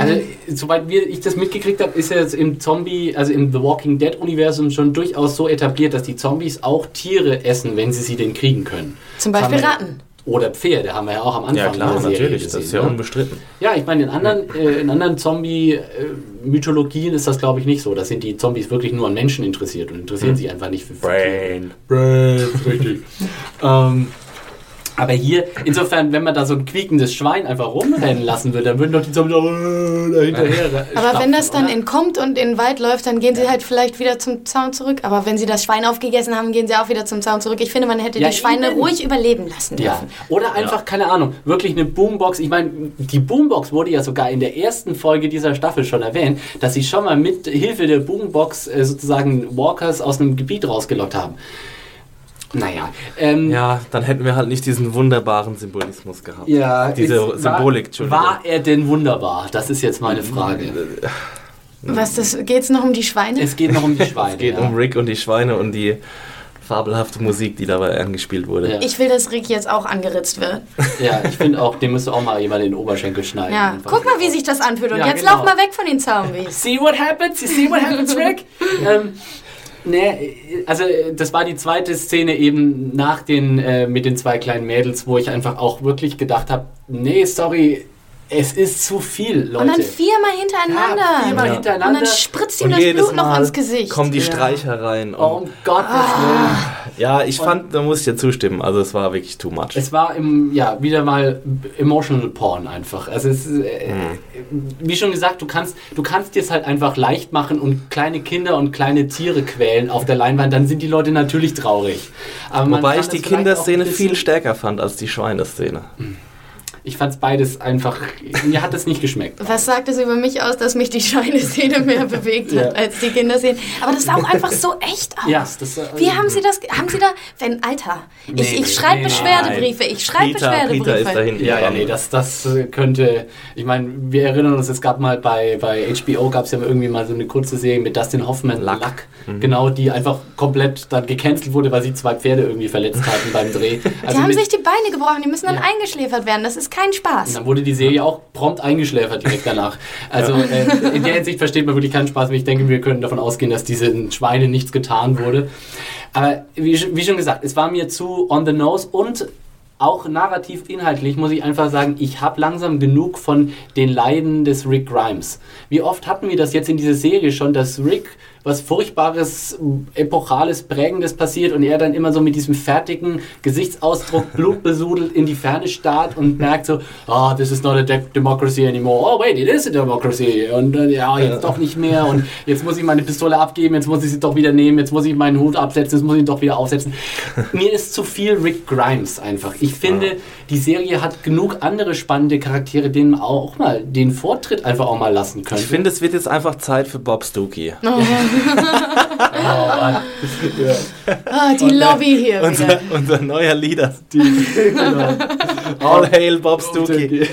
Also, soweit wir, ich das mitgekriegt habe, ist ja jetzt im Zombie, also im The Walking Dead Universum schon durchaus so etabliert, dass die Zombies auch Tiere essen, wenn sie sie denn kriegen können. Zum Beispiel Ratten. Oder Pferde, haben wir ja auch am Anfang Ja klar, der Serie natürlich, gesehen, das ist ja ne? unbestritten. Ja, ich meine, in anderen, äh, in anderen Zombie-Mythologien ist das, glaube ich, nicht so. Da sind die Zombies wirklich nur an Menschen interessiert und interessieren sich einfach nicht für für Brain. Brain, richtig. ähm, aber hier, insofern, wenn man da so ein quiekendes Schwein einfach rumrennen lassen würde, dann würden doch die Zombies auch, äh, da hinterher. Aber wenn das dann oder? entkommt und in den Wald läuft, dann gehen sie halt vielleicht wieder zum Zaun zurück. Aber wenn sie das Schwein aufgegessen haben, gehen sie auch wieder zum Zaun zurück. Ich finde, man hätte Ja, die Schweine eben. ruhig überleben lassen Ja, dürfen. oder einfach, keine Ahnung, wirklich eine Boombox. Ich meine, die Boombox wurde ja sogar in der ersten Folge dieser Staffel schon erwähnt, dass sie schon mal mit Hilfe der Boombox äh, sozusagen Walkers aus einem Gebiet rausgelockt haben. Naja, ähm, Ja, dann hätten wir halt nicht diesen wunderbaren Symbolismus gehabt. ja, Diese ist- Symbolik, war, Entschuldigung. war er denn wunderbar? Das ist jetzt meine Frage. Was, das, geht's noch um die Schweine? Es geht noch um die Schweine. Es geht ja. um Rick und die Schweine und die fabelhafte Musik, die dabei angespielt wurde. Ja. Ich will, dass Rick jetzt auch angeritzt wird. Ja, ich finde auch, dem müsste auch mal jemand in den Oberschenkel schneiden. Ja, guck mal, wie sich das anfühlt. Und Ja, jetzt genau. lauf mal weg von den Zombies. See what happens? You see what happens, Rick? ähm, nee, also äh, das war die zweite Szene eben nach den, äh, mit den zwei kleinen Mädels, wo ich einfach auch wirklich gedacht habe, nee, sorry, es ist zu viel, Leute. Und dann viermal hintereinander. Ja, viermal Und hintereinander. dann spritzt ihm Und das jedes Blut noch Mal ins Gesicht. kommen die Ja. Streicher rein. Oh, Und um Gottes Ah. Willen. ja, ich fand, da muss ich dir zustimmen. Also es war wirklich too much. Es war im, ja, wieder mal emotional Porn einfach. Also es ist, äh, wie schon gesagt, du kannst, du kannst dir es halt einfach leicht machen und kleine Kinder und kleine Tiere quälen auf der Leinwand, dann sind die Leute natürlich traurig. Aber Wobei ich die Kinderszene viel stärker fand als die Schweineszene. Ich fand es beides einfach, mir hat es nicht geschmeckt. Was sagt es über mich aus, dass mich die Schweineszene mehr bewegt hat Ja. als die Kinderszene? Aber das sah auch einfach so echt aus. Ja, das, äh, Wie haben Sie das? Haben Sie da? Wenn Alter, ich, Nee, ich nee, schreibe nee, Beschwerdebriefe. Ich schreibe Beschwerdebriefe. Peter ist da hinten. Ja, ja, nee, das, das könnte. Ich meine, wir erinnern uns, es gab mal bei, bei HBO gab es ja irgendwie mal so eine kurze Serie mit Dustin Hoffman, Luck. Luck, genau, die einfach komplett dann gecancelt wurde, weil sie zwei Pferde irgendwie verletzt hatten beim Dreh. Die Also haben mit- sich die Beine gebrochen. Die müssen dann Ja. eingeschläfert werden. Das ist kein und Spaß. dann wurde die Serie auch prompt eingeschläfert direkt danach. Also äh, in der Hinsicht versteht man wirklich keinen Spaß mehr. Ich denke, wir können davon ausgehen, dass diesen Schweinen nichts getan wurde. Aber wie, wie schon gesagt, es war mir zu on the nose und auch narrativ inhaltlich muss ich einfach sagen, ich habe langsam genug von den Leiden des Rick Grimes. Wie oft hatten wir das jetzt in dieser Serie schon, dass Rick was Furchtbares, Epochales, Prägendes passiert und er dann immer so mit diesem fertigen Gesichtsausdruck blutbesudelt in die Ferne starrt und merkt so, ah, oh, this is not a de democracy anymore. Oh, wait, it is a democracy. Und äh, ja, jetzt doch nicht mehr und jetzt muss ich meine Pistole abgeben, jetzt muss ich sie doch wieder nehmen, jetzt muss ich meinen Hut absetzen, jetzt muss ich ihn doch wieder aufsetzen. Mir ist zu viel Rick Grimes einfach. Ich finde, die Serie hat genug andere spannende Charaktere, denen man auch mal den Vortritt einfach auch mal lassen könnte. Ich finde, es wird jetzt einfach Zeit für Bob Stookie. Oh. ah, die Lobby hier unser, unser neuer Leader. Die, genau. All hail Bob Stookie.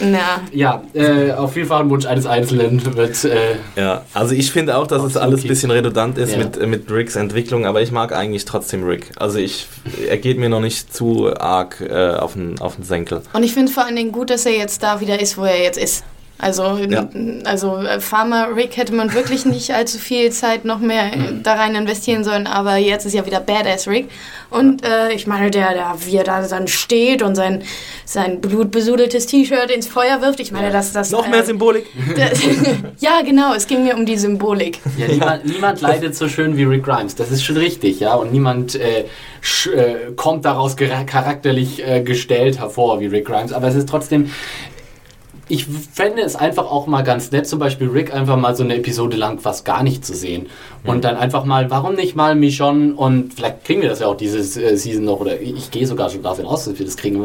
Na. Ja, äh, auf jeden Fall ein Wunsch eines Einzelnen wird. Äh, ja, also ich finde auch, dass es alles ein bisschen redundant ist ja. mit, mit Ricks Entwicklung, aber ich mag eigentlich trotzdem Rick. Also ich, er geht mir noch nicht zu arg äh, auf, den, auf den Senkel. Und ich finde vor allen Dingen gut, dass er jetzt da wieder ist, wo er jetzt ist. Also, ja. also äh, Farmer Rick hätte man wirklich nicht allzu viel Zeit noch mehr mhm. da rein investieren sollen, aber jetzt ist ja wieder Badass Rick. Und äh, ich meine, der, der, wie er da dann steht und sein, sein blutbesudeltes T-Shirt ins Feuer wirft, ich meine, dass das. Noch mehr äh, Symbolik. ja, genau, es ging mir um die Symbolik. Ja, niemand, niemand leidet so schön wie Rick Grimes, das ist schon richtig, ja. Und niemand äh, äh kommt daraus charakterlich äh, gestellt hervor wie Rick Grimes, aber es ist trotzdem ich fände es einfach auch mal ganz nett, zum Beispiel Rick einfach mal so eine Episode lang fast gar nicht zu sehen. Mhm. Und dann einfach mal, warum nicht mal Michonne und vielleicht kriegen wir das ja auch diese äh, Season noch, oder ich gehe sogar schon davon aus, dass wir das kriegen.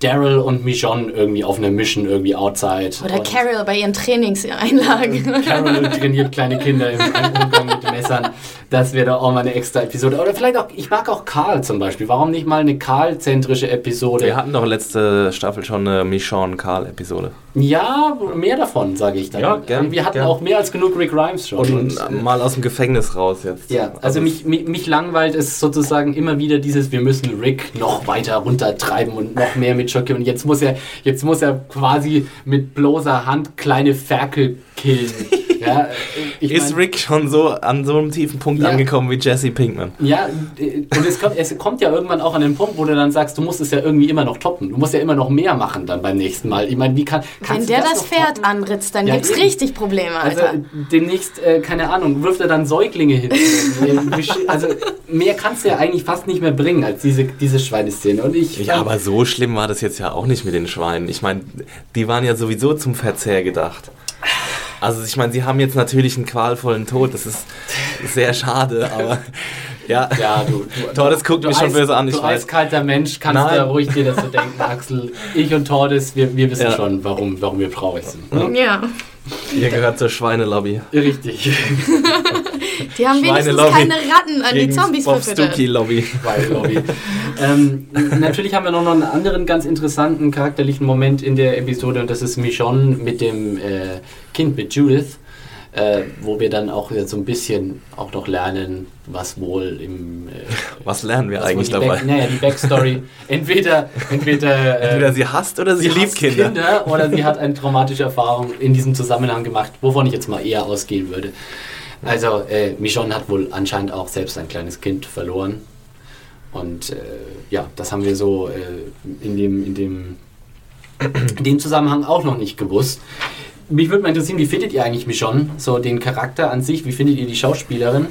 Daryl und Michonne irgendwie auf einer Mission irgendwie outside. Oder Carol bei ihren Trainingseinlagen. Carol trainiert kleine Kinder im Umgang mit Messern. Das wäre doch auch mal eine extra Episode. Oder vielleicht auch, ich mag auch Karl zum Beispiel. Warum nicht mal eine Karl-zentrische Episode? Wir hatten doch letzte Staffel schon eine Michonne-Karl-Episode. Ja, mehr davon, sage ich dann. Ja, gern, Wir hatten gern. auch mehr als genug Rick Grimes schon. Und, und äh, mal aus dem Gefängnis raus jetzt. Ja, also, also mich, mich, mich, langweilt es sozusagen immer wieder dieses, wir müssen Rick noch weiter runtertreiben und noch mehr mit Schocke. Und jetzt muss er, jetzt muss er quasi mit bloßer Hand kleine Ferkel killen. Ja, ist mein, Rick schon so an so einem tiefen Punkt ja, angekommen wie Jesse Pinkman? Ja, und es kommt, es kommt ja irgendwann auch an den Punkt, wo du dann sagst, du musst es ja irgendwie immer noch toppen. Du musst ja immer noch mehr machen dann beim nächsten Mal. Ich meine, wie kann. Wenn der das, das Pferd toppen? anritzt, dann ja, gibt es richtig Probleme, also, Alter. Also demnächst, äh, keine Ahnung, wirft er dann Säuglinge hin. also mehr kannst du ja eigentlich fast nicht mehr bringen als diese, diese Schweineszene. Und ich, ja, aber so schlimm war das jetzt ja auch nicht mit den Schweinen. Ich meine, die waren ja sowieso zum Verzehr gedacht. Also ich meine, sie haben jetzt natürlich einen qualvollen Tod, das ist sehr schade, aber ja, ja du, du Tordes guckt du mich schon böse an. Ich du weiß. eiskalter Mensch kannst Nein. da ruhig dir das so denken, Axel. Ich und Tordes, wir, wir wissen ja. schon, warum, warum wir traurig sind. Ne? Ja. Ihr gehört zur Schweinelobby. Richtig. Die haben wenigstens keine Ratten an die Zombies verfüttert. Lobby. Lobby. ähm, natürlich haben wir noch einen anderen ganz interessanten charakterlichen Moment in der Episode und das ist Michonne mit dem äh, Kind, mit Judith. Äh, wo wir dann auch so ein bisschen auch noch lernen, was wohl im... Äh, was lernen wir eigentlich dabei? Back, naja, die Backstory. entweder, entweder, äh, entweder sie hasst oder sie, sie liebt Kinder. Kinder. Oder sie hat eine traumatische Erfahrung in diesem Zusammenhang gemacht, wovon ich jetzt mal eher ausgehen würde. Also äh, Michonne hat wohl anscheinend auch selbst ein kleines Kind verloren. Und äh, ja, das haben wir so äh, in, dem, in, dem, in dem Zusammenhang auch noch nicht gewusst. Mich würde mal interessieren, wie findet ihr eigentlich Michonne? So den Charakter an sich, wie findet ihr die Schauspielerin?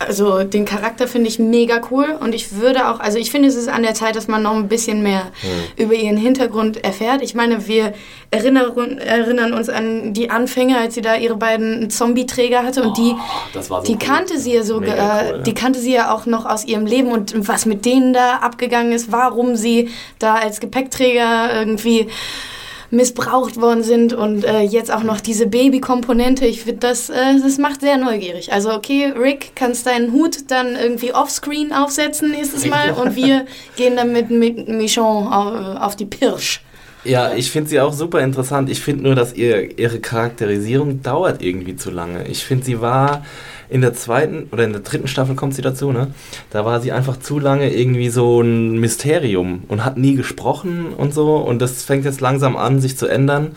Also den Charakter finde ich mega cool und ich würde auch, also ich finde es ist an der Zeit, dass man noch ein bisschen mehr mhm. über ihren Hintergrund erfährt. Ich meine, wir erinnern, erinnern uns an die Anfänge, als sie da ihre beiden Zombie-Träger hatte und die, oh, so die cool. kannte sie ja so, cool, äh, die kannte sie ja auch noch aus ihrem Leben und was mit denen da abgegangen ist, warum sie da als Gepäckträger irgendwie missbraucht worden sind und äh, jetzt auch noch diese Baby-Komponente. Ich finde, das, äh, das macht sehr neugierig. Also, okay, Rick, kannst deinen Hut dann irgendwie offscreen aufsetzen nächstes Mal und wir gehen dann mit, Michon auf, auf die Pirsch. Ja, ich finde sie auch super interessant. Ich finde nur, dass ihr, ihre Charakterisierung dauert irgendwie zu lange. Ich finde, sie war in der zweiten oder in der dritten Staffel kommt sie dazu, ne? Da war sie einfach zu lange irgendwie so ein Mysterium und hat nie gesprochen und so. Und das fängt jetzt langsam an, sich zu ändern.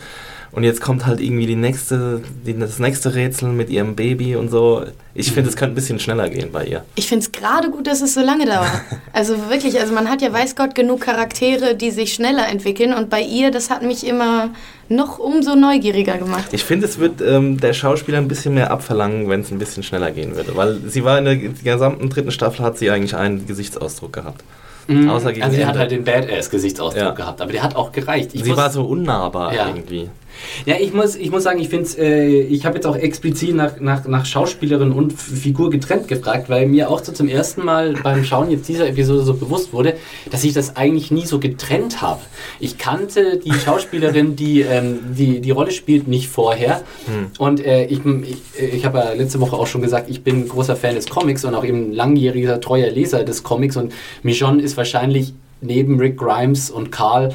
Und jetzt kommt halt irgendwie die nächste, die, das nächste Rätsel mit ihrem Baby und so. Ich finde, es könnte ein bisschen schneller gehen bei ihr. Ich finde es gerade gut, dass es so lange dauert. Also wirklich, also man hat ja weiß Gott genug Charaktere, die sich schneller entwickeln und bei ihr, das hat mich immer noch umso neugieriger gemacht. Ich finde, es wird ähm, der Schauspieler ein bisschen mehr abverlangen, wenn es ein bisschen schneller gehen würde. Weil sie war in der gesamten dritten Staffel, hat sie eigentlich einen Gesichtsausdruck gehabt. Mhm. Außer gegen also sie hat halt den Badass-Gesichtsausdruck Ja. gehabt, aber der hat auch gereicht. Ich sie war so unnahbar Ja. irgendwie. Ja, ich muss, ich muss sagen, ich finde äh, ich habe jetzt auch explizit nach, nach, nach Schauspielerin und Figur getrennt gefragt, weil mir auch so zum ersten Mal beim Schauen jetzt dieser Episode so bewusst wurde, dass ich das eigentlich nie so getrennt habe. Ich kannte die Schauspielerin, die ähm, die, die Rolle spielt, nicht vorher. Und äh, ich, ich, ich habe ja letzte Woche auch schon gesagt, ich bin großer Fan des Comics und auch eben langjähriger, treuer Leser des Comics. Und Michonne ist wahrscheinlich neben Rick Grimes und Carl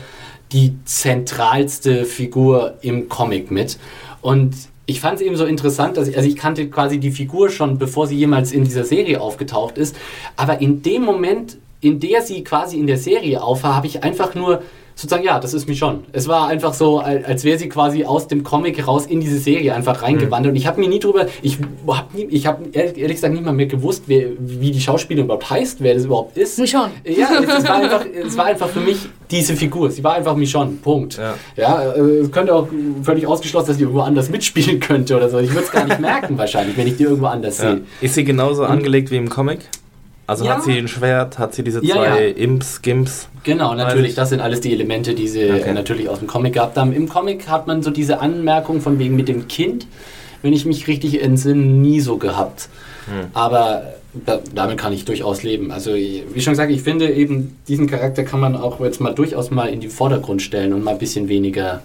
die zentralste Figur im Comic mit. Und ich fand es eben so interessant, dass ich, also ich kannte quasi die Figur schon, bevor sie jemals in dieser Serie aufgetaucht ist. Aber in dem Moment, in der sie quasi in der Serie aufwar, habe ich einfach nur sozusagen, ja, das ist Michonne. Es war einfach so, al- als wäre sie quasi aus dem Comic raus in diese Serie einfach reingewandert. Und ich habe mir nie drüber, ich habe ich hab ehrlich, ehrlich gesagt nicht mal mehr gewusst, wer, wie die Schauspielerin überhaupt heißt, wer das überhaupt ist. Michonne. Ja, es, es, war einfach, es war einfach für mich diese Figur. Sie war einfach Michonne. Punkt. Ja. Ja, äh, es könnte auch völlig ausgeschlossen, dass die irgendwo anders mitspielen könnte oder so. Ich würde es gar nicht merken wahrscheinlich, wenn ich die irgendwo anders Ja. sehe. Ist sie genauso angelegt wie im Comic? Also Ja. hat sie ein Schwert, hat sie diese Ja, zwei ja. Imps, Gimps? Genau, natürlich, ich. das sind alles die Elemente, die sie Okay. natürlich aus dem Comic gehabt haben. Im Comic hat man so diese Anmerkung von wegen mit dem Kind, wenn ich mich richtig entsinne, nie so gehabt. Hm. Aber da, damit kann ich durchaus leben. Also wie schon gesagt, ich finde eben, diesen Charakter kann man auch jetzt mal durchaus mal in den Vordergrund stellen und mal ein bisschen weniger...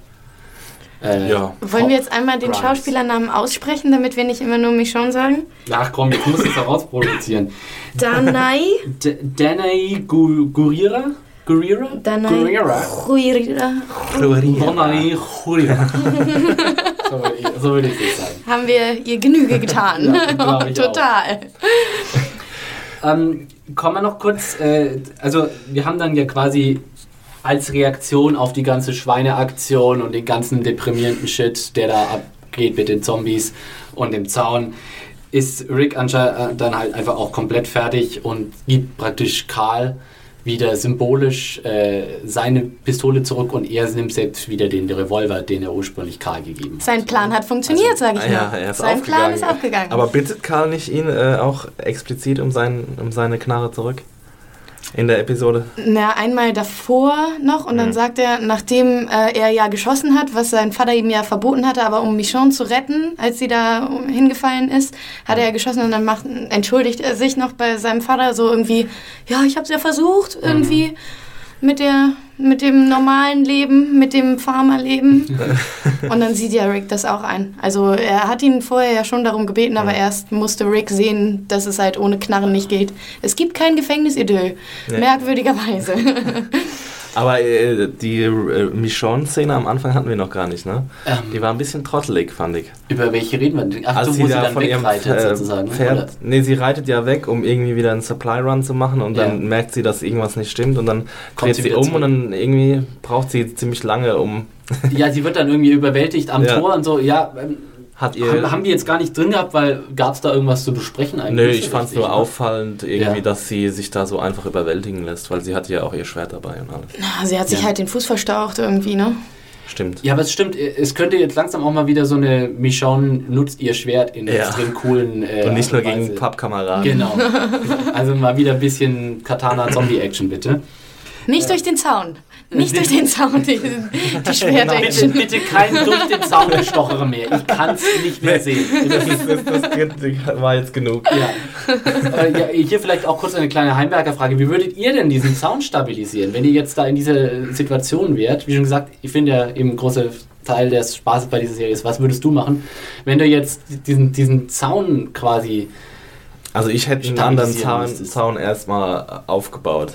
Äh, Ja. Wollen wir jetzt einmal den Grimes. Schauspielernamen aussprechen, damit wir nicht immer nur Michonne sagen? Ach komm, jetzt muss ich es herausproduzieren. Danai. D Danai Gu Gurira? Gurira? Danai. Gurira? Huira. Danai Gurira. so würde ich, so es sagen. Haben wir ihr Genüge getan. Ja. Total. Ähm, kommen wir noch kurz, äh, also wir haben dann ja quasi als Reaktion auf die ganze Schweineaktion und den ganzen deprimierenden Shit, der da abgeht mit den Zombies und dem Zaun, ist Rick anscheinend dann halt einfach auch komplett fertig und gibt praktisch Karl wieder symbolisch äh, seine Pistole zurück und er nimmt selbst wieder den Revolver, den er ursprünglich Karl gegeben hat. Sein Plan hat funktioniert, sage ich Ah ja, mal. er ist Sein aufgegangen. Plan ist aufgegangen. Aber bittet Karl nicht ihn äh, auch explizit um, sein, um seine Knarre zurück? In der Episode? Na, einmal davor noch und dann Mhm. sagt er, nachdem äh, er ja geschossen hat, was sein Vater ihm ja verboten hatte, aber um Michonne zu retten, als sie da hingefallen ist, hat er ja geschossen und dann macht, entschuldigt er sich noch bei seinem Vater so irgendwie, ja, ich habe es ja versucht, irgendwie mit, der, mit dem normalen Leben, mit dem Farmerleben. und dann sieht ja Rick das auch ein. Also er hat ihn vorher ja schon darum gebeten, aber erst musste Rick sehen, dass es halt ohne Knarren nicht geht. Es gibt kein Gefängnisidyll, Nee. merkwürdigerweise. Aber äh, die äh, Michonne-Szene am Anfang hatten wir noch gar nicht, ne? Ähm. Die war ein bisschen trottelig, fand ich. Über welche reden wir denn? Ach, Als du, sie wo sie da dann von ihrem wegreitet äh, sozusagen. ne? Pferd, nee, sie reitet ja weg, um irgendwie wieder einen Supply Run zu machen und dann Ja. merkt sie, dass irgendwas nicht stimmt und dann Kommt dreht sie sie, um zurück. und dann irgendwie braucht sie ziemlich lange, um Ja, sie wird dann irgendwie überwältigt am Ja. Tor und so. Ja, ähm, hat ihr haben, haben die jetzt gar nicht drin gehabt, weil gab es da irgendwas zu besprechen eigentlich? Nö, ich fand es nur ne? auffallend, irgendwie, Ja. dass sie sich da so einfach überwältigen lässt, weil sie hatte ja auch ihr Schwert dabei und alles. Na, sie hat sich Ja. halt den Fuß verstaucht irgendwie, ne? Stimmt. Ja, aber es stimmt, es könnte jetzt langsam auch mal wieder so eine Michonne nutzt ihr Schwert in Ja. extrem coolen äh, und nicht nur gegen. Pappkameraden. Genau. Also mal wieder ein bisschen Katana-Zombie-Action, bitte. Nicht durch den Zaun. Nicht durch den Zaun, die, die Bitte, Schwertaction. bitte kein durch den Zaun gestochere mehr. Ich kann es nicht mehr sehen. Das, ist, das, das war jetzt genug. Ja. Äh, ja, hier vielleicht auch kurz eine kleine Heimwerkerfrage. Wie würdet ihr denn diesen Sound stabilisieren, wenn ihr jetzt da in dieser Situation wärt? Wie schon gesagt, ich finde ja eben ein großer Teil des Spaßes bei dieser Serie ist, was würdest du machen, wenn du jetzt diesen, diesen Zaun quasi... Also ich hätte einen anderen Zaun. Zaun erstmal aufgebaut.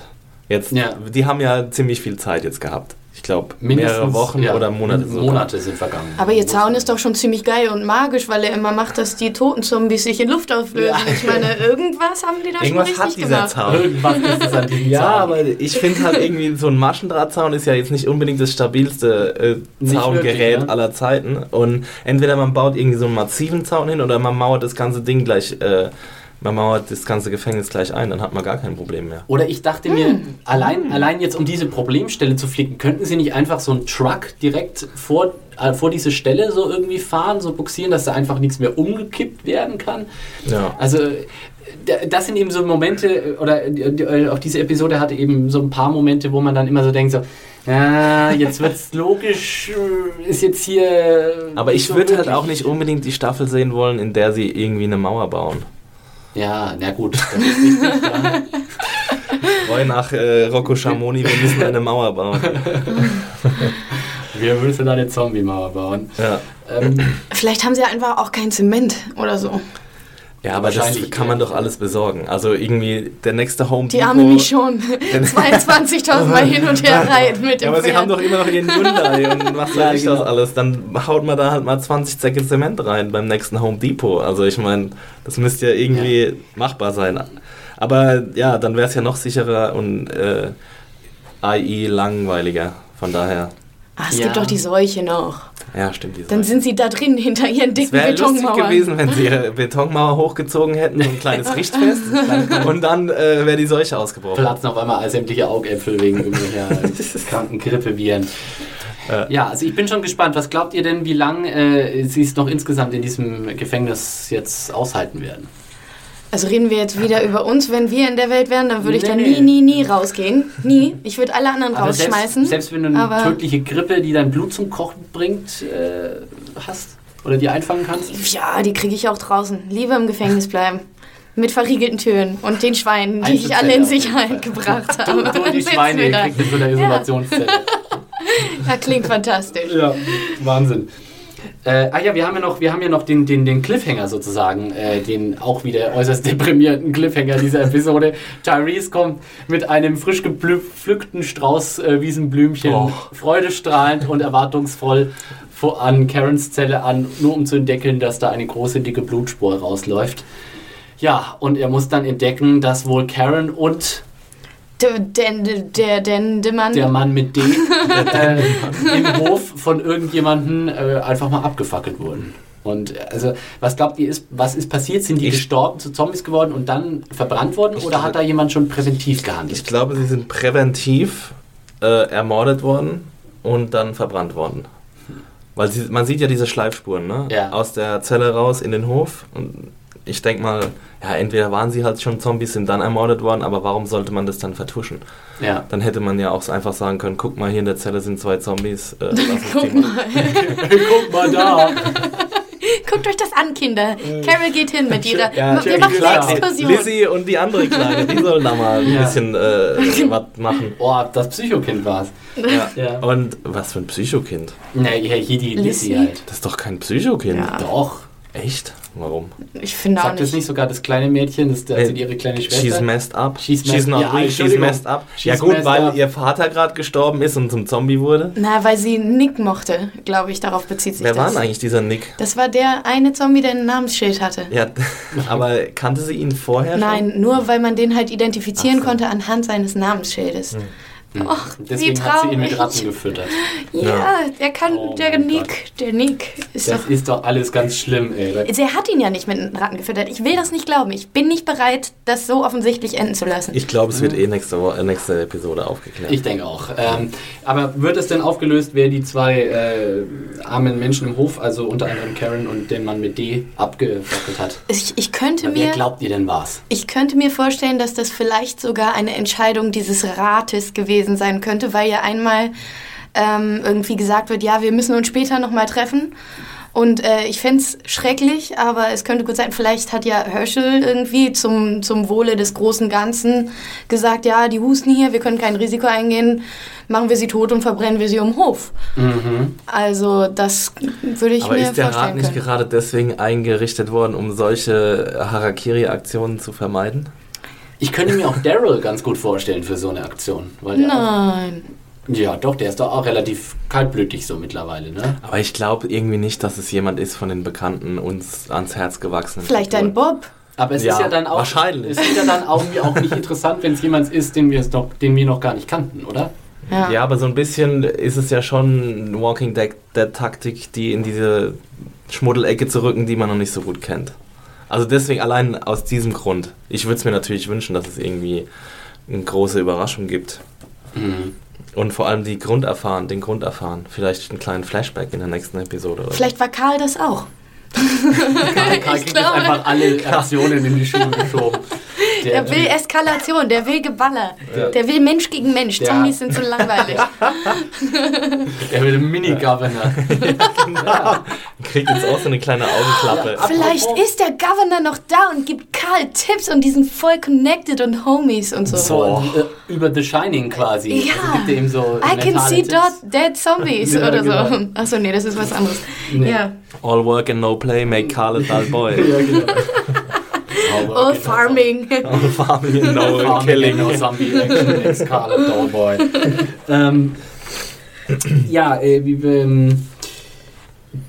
Jetzt, Ja. die haben ja ziemlich viel Zeit jetzt gehabt. Ich glaube, Mindestens, mehrere Wochen ja, oder Monate sogar. Monate sind vergangen. Aber ihr Zaun ist doch schon ziemlich geil und magisch, weil er immer macht, dass die toten Zombies sich in Luft auflösen. Ja. Ich meine, irgendwas haben die da Irgendwas schon hat richtig dieser gemacht. Zaun. Irgendwas ist es an diesem Ja, Zaun. aber ich finde halt irgendwie, so ein Maschendrahtzaun ist ja jetzt nicht unbedingt das stabilste äh, Zaungerät wirklich, ne? aller Zeiten. Und entweder man baut irgendwie so einen massiven Zaun hin oder man mauert das ganze Ding gleich, äh, man mauert das ganze Gefängnis gleich ein, dann hat man gar kein Problem mehr. Oder ich dachte mir, allein, allein jetzt um diese Problemstelle zu flicken, könnten sie nicht einfach so einen Truck direkt vor, äh, vor diese Stelle so irgendwie fahren, so buxieren, dass da einfach nichts mehr umgekippt werden kann? Ja. Also das sind eben so Momente, äh, oder äh, äh, auch diese Episode hatte eben so ein paar Momente, wo man dann immer so denkt, so, ja, jetzt wird's logisch, ist jetzt hier... Aber ich so würde halt auch nicht unbedingt die Staffel sehen wollen, in der sie irgendwie eine Mauer bauen. Ja, na gut, das ist ja. Roy nach äh, Rocco Schamoni, wir müssen eine Mauer bauen. Wir müssen da eine Zombie-Mauer bauen. Ja, Ähm, Vielleicht haben sie einfach auch kein Zement oder so. Ja aber das kann man ja. doch alles besorgen. Also irgendwie der nächste Home Die Depot... arme mich schon 22.000 Mal hin und her reiten mit dem Ja, aber sie Pferd. haben doch immer noch ihren Hyundai und was Ja, weiß ich genau. das alles. Dann haut man da halt mal 20 Säcke Zement rein beim nächsten Home Depot. Also ich meine, das müsste ja irgendwie machbar sein. Aber ja, dann wäre es ja noch sicherer und äh, AI langweiliger. Von daher, Ah, es Ja. gibt doch die Seuche noch. ja, stimmt. Diese Dann sind sie da drin hinter ihren es dicken wäre lustig Betonmauern. gewesen, wenn sie ihre Betonmauer hochgezogen hätten, so ein kleines Richtfest. und dann äh, wäre die Seuche ausgebrochen. platzen auf einmal sämtliche Augäpfel wegen irgendwelcher kranken Grippeviren. Ja. Ja, also ich bin schon gespannt. Was glaubt ihr denn, wie lange äh, sie es noch insgesamt in diesem Gefängnis jetzt aushalten werden? Also reden wir jetzt wieder über uns. Wenn wir in der Welt wären, dann würde ich Nee, da nie, nie, nie rausgehen. Nie. Ich würde alle anderen Aber rausschmeißen. Selbst, selbst wenn du eine tödliche Grippe, die dein Blut zum Kochen bringt, äh, hast oder die einfangen kannst? Ja, die kriege ich auch draußen. Lieber im Gefängnis bleiben. Mit verriegelten Türen und den Schweinen, die ich alle in Sicherheit gebracht habe. Du, du und die Schweine, da. kriegt in so einer Isolationszelle. Ja, klingt fantastisch. Ja, Wahnsinn. Äh, ah ja, wir haben ja noch, wir haben ja noch den, den, den Cliffhanger sozusagen, äh, den auch wieder äußerst deprimierten Cliffhanger dieser Episode. Tyrese kommt mit einem frisch gepflückten Strauß äh, Wiesenblümchen, Oh. freudestrahlend und erwartungsvoll vor, an Karens Zelle an, nur um zu entdecken, dass da eine große, dicke Blutspur rausläuft. Ja, und er muss dann entdecken, dass wohl Karen und Der, der, der, Mann. der Mann mit D im Hof von irgendjemandem äh, einfach mal abgefackelt wurden. Und also, was glaubt ihr, ist, was ist passiert? Sind die Ich- gestorben, zu Zombies geworden und dann verbrannt worden? Ich Oder hat da glaube- jemand schon präventiv gehandelt? Ich glaube, sie sind präventiv äh, ermordet worden und dann verbrannt worden. Weil sie, man sieht ja diese Schleifspuren, ne? Ja. Aus der Zelle raus in den Hof. Und ich denke mal, ja, entweder waren sie halt schon Zombies, sind dann ermordet worden, aber warum sollte man das dann vertuschen? ja. Dann hätte man ja auch einfach sagen können, guck mal, hier in der Zelle sind zwei Zombies. Äh, Guck mal. Guck mal da! Guckt euch das an, Kinder. Carol geht hin mit ihrer. Ja, wir machen eine Exkursion. Lizzie und die andere Kleine, die sollen da mal ein Ja. bisschen äh, was machen. Oh, das Psychokind war's. Ja. Ja. Und was für ein Psychokind? Na, ja, hier die Lizzie Lizzie? halt. Das ist doch kein Psychokind. Ja. Doch. Echt? Warum? Ich finde auch Sagt das nicht. nicht sogar das kleine Mädchen, das ist also ihre kleine Schwester? She's messed up. She's messed- not ja, real, she's messed up. She's ja gut, weil up. ihr Vater gerade gestorben ist und zum Zombie wurde. Na, weil sie Nick mochte, glaube ich, darauf bezieht sich Wer das. war denn eigentlich dieser Nick? Das war der eine Zombie, der ein Namensschild hatte. Ja, aber kannte sie ihn vorher schon? Nein, nur weil man den halt identifizieren so. konnte anhand seines Namensschildes. Ach, wie Deswegen traurig. hat sie ihn mit Ratten gefüttert. Ja, der kann, Oh der Nick, der Nick ist Das doch... ist doch alles ganz schlimm, ey. Er hat ihn ja nicht mit Ratten gefüttert. Ich will das nicht glauben. Ich bin nicht bereit, das so offensichtlich enden zu lassen. Ich glaube, es wird eh nächste, äh, nächste Episode aufgeklärt. Ich denke auch. Ähm, aber wird es denn aufgelöst, wer die zwei äh, armen Menschen im Hof, also unter anderem Karen und den Mann mit D, abgefackelt hat? ich, ich, könnte Wer mir, glaubt ihr denn war's? ich könnte mir vorstellen, dass das vielleicht sogar eine Entscheidung dieses Rates gewesen sein könnte, weil ja einmal ähm, irgendwie gesagt wird, ja, wir müssen uns später nochmal treffen. Und äh, ich fände es schrecklich, aber es könnte gut sein, vielleicht hat ja Herschel irgendwie zum, zum Wohle des großen Ganzen gesagt, ja, die husten hier, wir können kein Risiko eingehen, machen wir sie tot und verbrennen wir sie um Hof. Also das würde ich aber mir ist der vorstellen Rat nicht können. gerade deswegen eingerichtet worden, um solche Harakiri-Aktionen zu vermeiden? Ich könnte mir auch Daryl ganz gut vorstellen für so eine Aktion. Weil Nein. Ja, doch, der ist doch auch relativ kaltblütig so mittlerweile, ne? Aber ich glaube irgendwie nicht, dass es jemand ist von den Bekannten uns ans Herz gewachsen. Vielleicht ein Bob. Aber es Ja, ist ja dann auch. wahrscheinlich. Es ist ja dann auch, auch nicht interessant, wenn es jemand ist, den wir, es doch, den wir noch gar nicht kannten, oder? Ja. Ja, aber so ein bisschen ist es ja schon Walking Dead, Dead Taktik, die in diese Schmuddelecke zu rücken, die man noch nicht so gut kennt. Also deswegen allein aus diesem Grund. Ich würde es mir natürlich wünschen, dass es irgendwie eine große Überraschung gibt. Mhm. Und vor allem die Grund erfahren, den Grund erfahren. Vielleicht einen kleinen Flashback in der nächsten Episode. Oder so. Vielleicht war Karl das auch. Karl, Karl Ich kriegt jetzt glaube. einfach alle Aktionen in die Schuhe geschoben. Der will Eskalation, der will Geballer. Der will Mensch gegen Mensch. Der- Zombies sind so langweilig. Er will einen Mini-Governor. Kriegt jetzt auch so eine kleine Augenklappe. Vielleicht ist der Governor noch da und gibt Karl Tipps und die sind voll connected und Homies und so. So, äh, über The Shining quasi. Ja. Also gibt ihm so I can see Tipps. dot dead zombies Ja, oder so. genau. Achso, nee, das ist was anderes. Nee. Ja. All work and no play make Carl a dull boy. Ja, genau. All farming. All farming and no Farming killing. no zombie action ex Scarlet Dollboy. ähm, ja, äh, wie, ähm,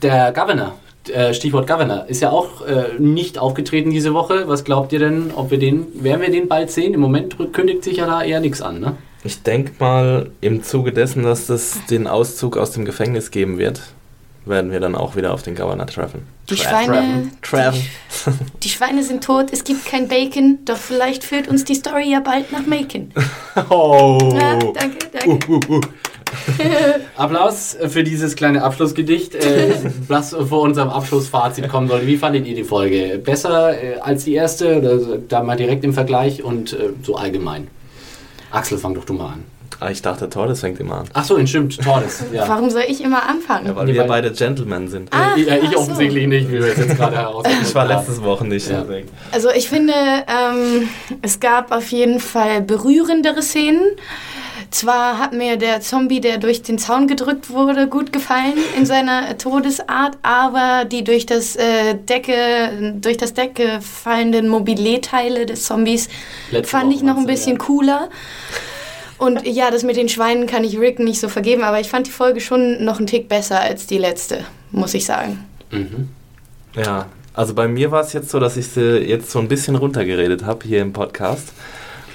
der Governor, äh, Stichwort Governor, ist ja auch äh, nicht aufgetreten diese Woche. Was glaubt ihr denn, ob wir den, werden wir den bald sehen? Im Moment kündigt sich ja da eher nichts an, ne? Ich denke mal, im Zuge dessen, dass es den Auszug aus dem Gefängnis geben wird, werden wir dann auch wieder auf den Governor treffen. Die Tre- Schweine, Treffen. die Schweine sind tot, es gibt kein Bacon, doch vielleicht führt uns die Story ja bald nach Macon. Oh. Ja, danke, danke. Applaus für dieses kleine Abschlussgedicht, äh, was vor unserem Abschlussfazit kommen sollte. Wie fandet ihr die Folge? Besser äh, als die erste oder da mal direkt im Vergleich und äh, so allgemein? Axel, fang doch du mal an. Ah, ich dachte, Torres fängt immer an. Ach so, stimmt, Torres. Ja. Warum soll ich immer anfangen? Ja, weil Die wir beiden- beide Gentlemen sind. Ah, ich, äh, ich ach so. offensichtlich nicht, wie wir jetzt gerade herausgefunden Ich war letztes Woche nicht. Ja. Also ich finde, ähm, es gab auf jeden Fall berührendere Szenen. Zwar hat mir der Zombie, der durch den Zaun gedrückt wurde, gut gefallen in seiner Todesart, aber die durch das äh, Decke, durch das Deck gefallenen Mobileteile des Zombies Letzte fand Woche ich noch ein bisschen ja. cooler. Und ja, das mit den Schweinen kann ich Rick nicht so vergeben, aber ich fand die Folge schon noch einen Tick besser als die letzte, muss ich sagen. Mhm. Ja, also bei mir war es jetzt so, dass ich sie jetzt so ein bisschen runtergeredet habe hier im Podcast.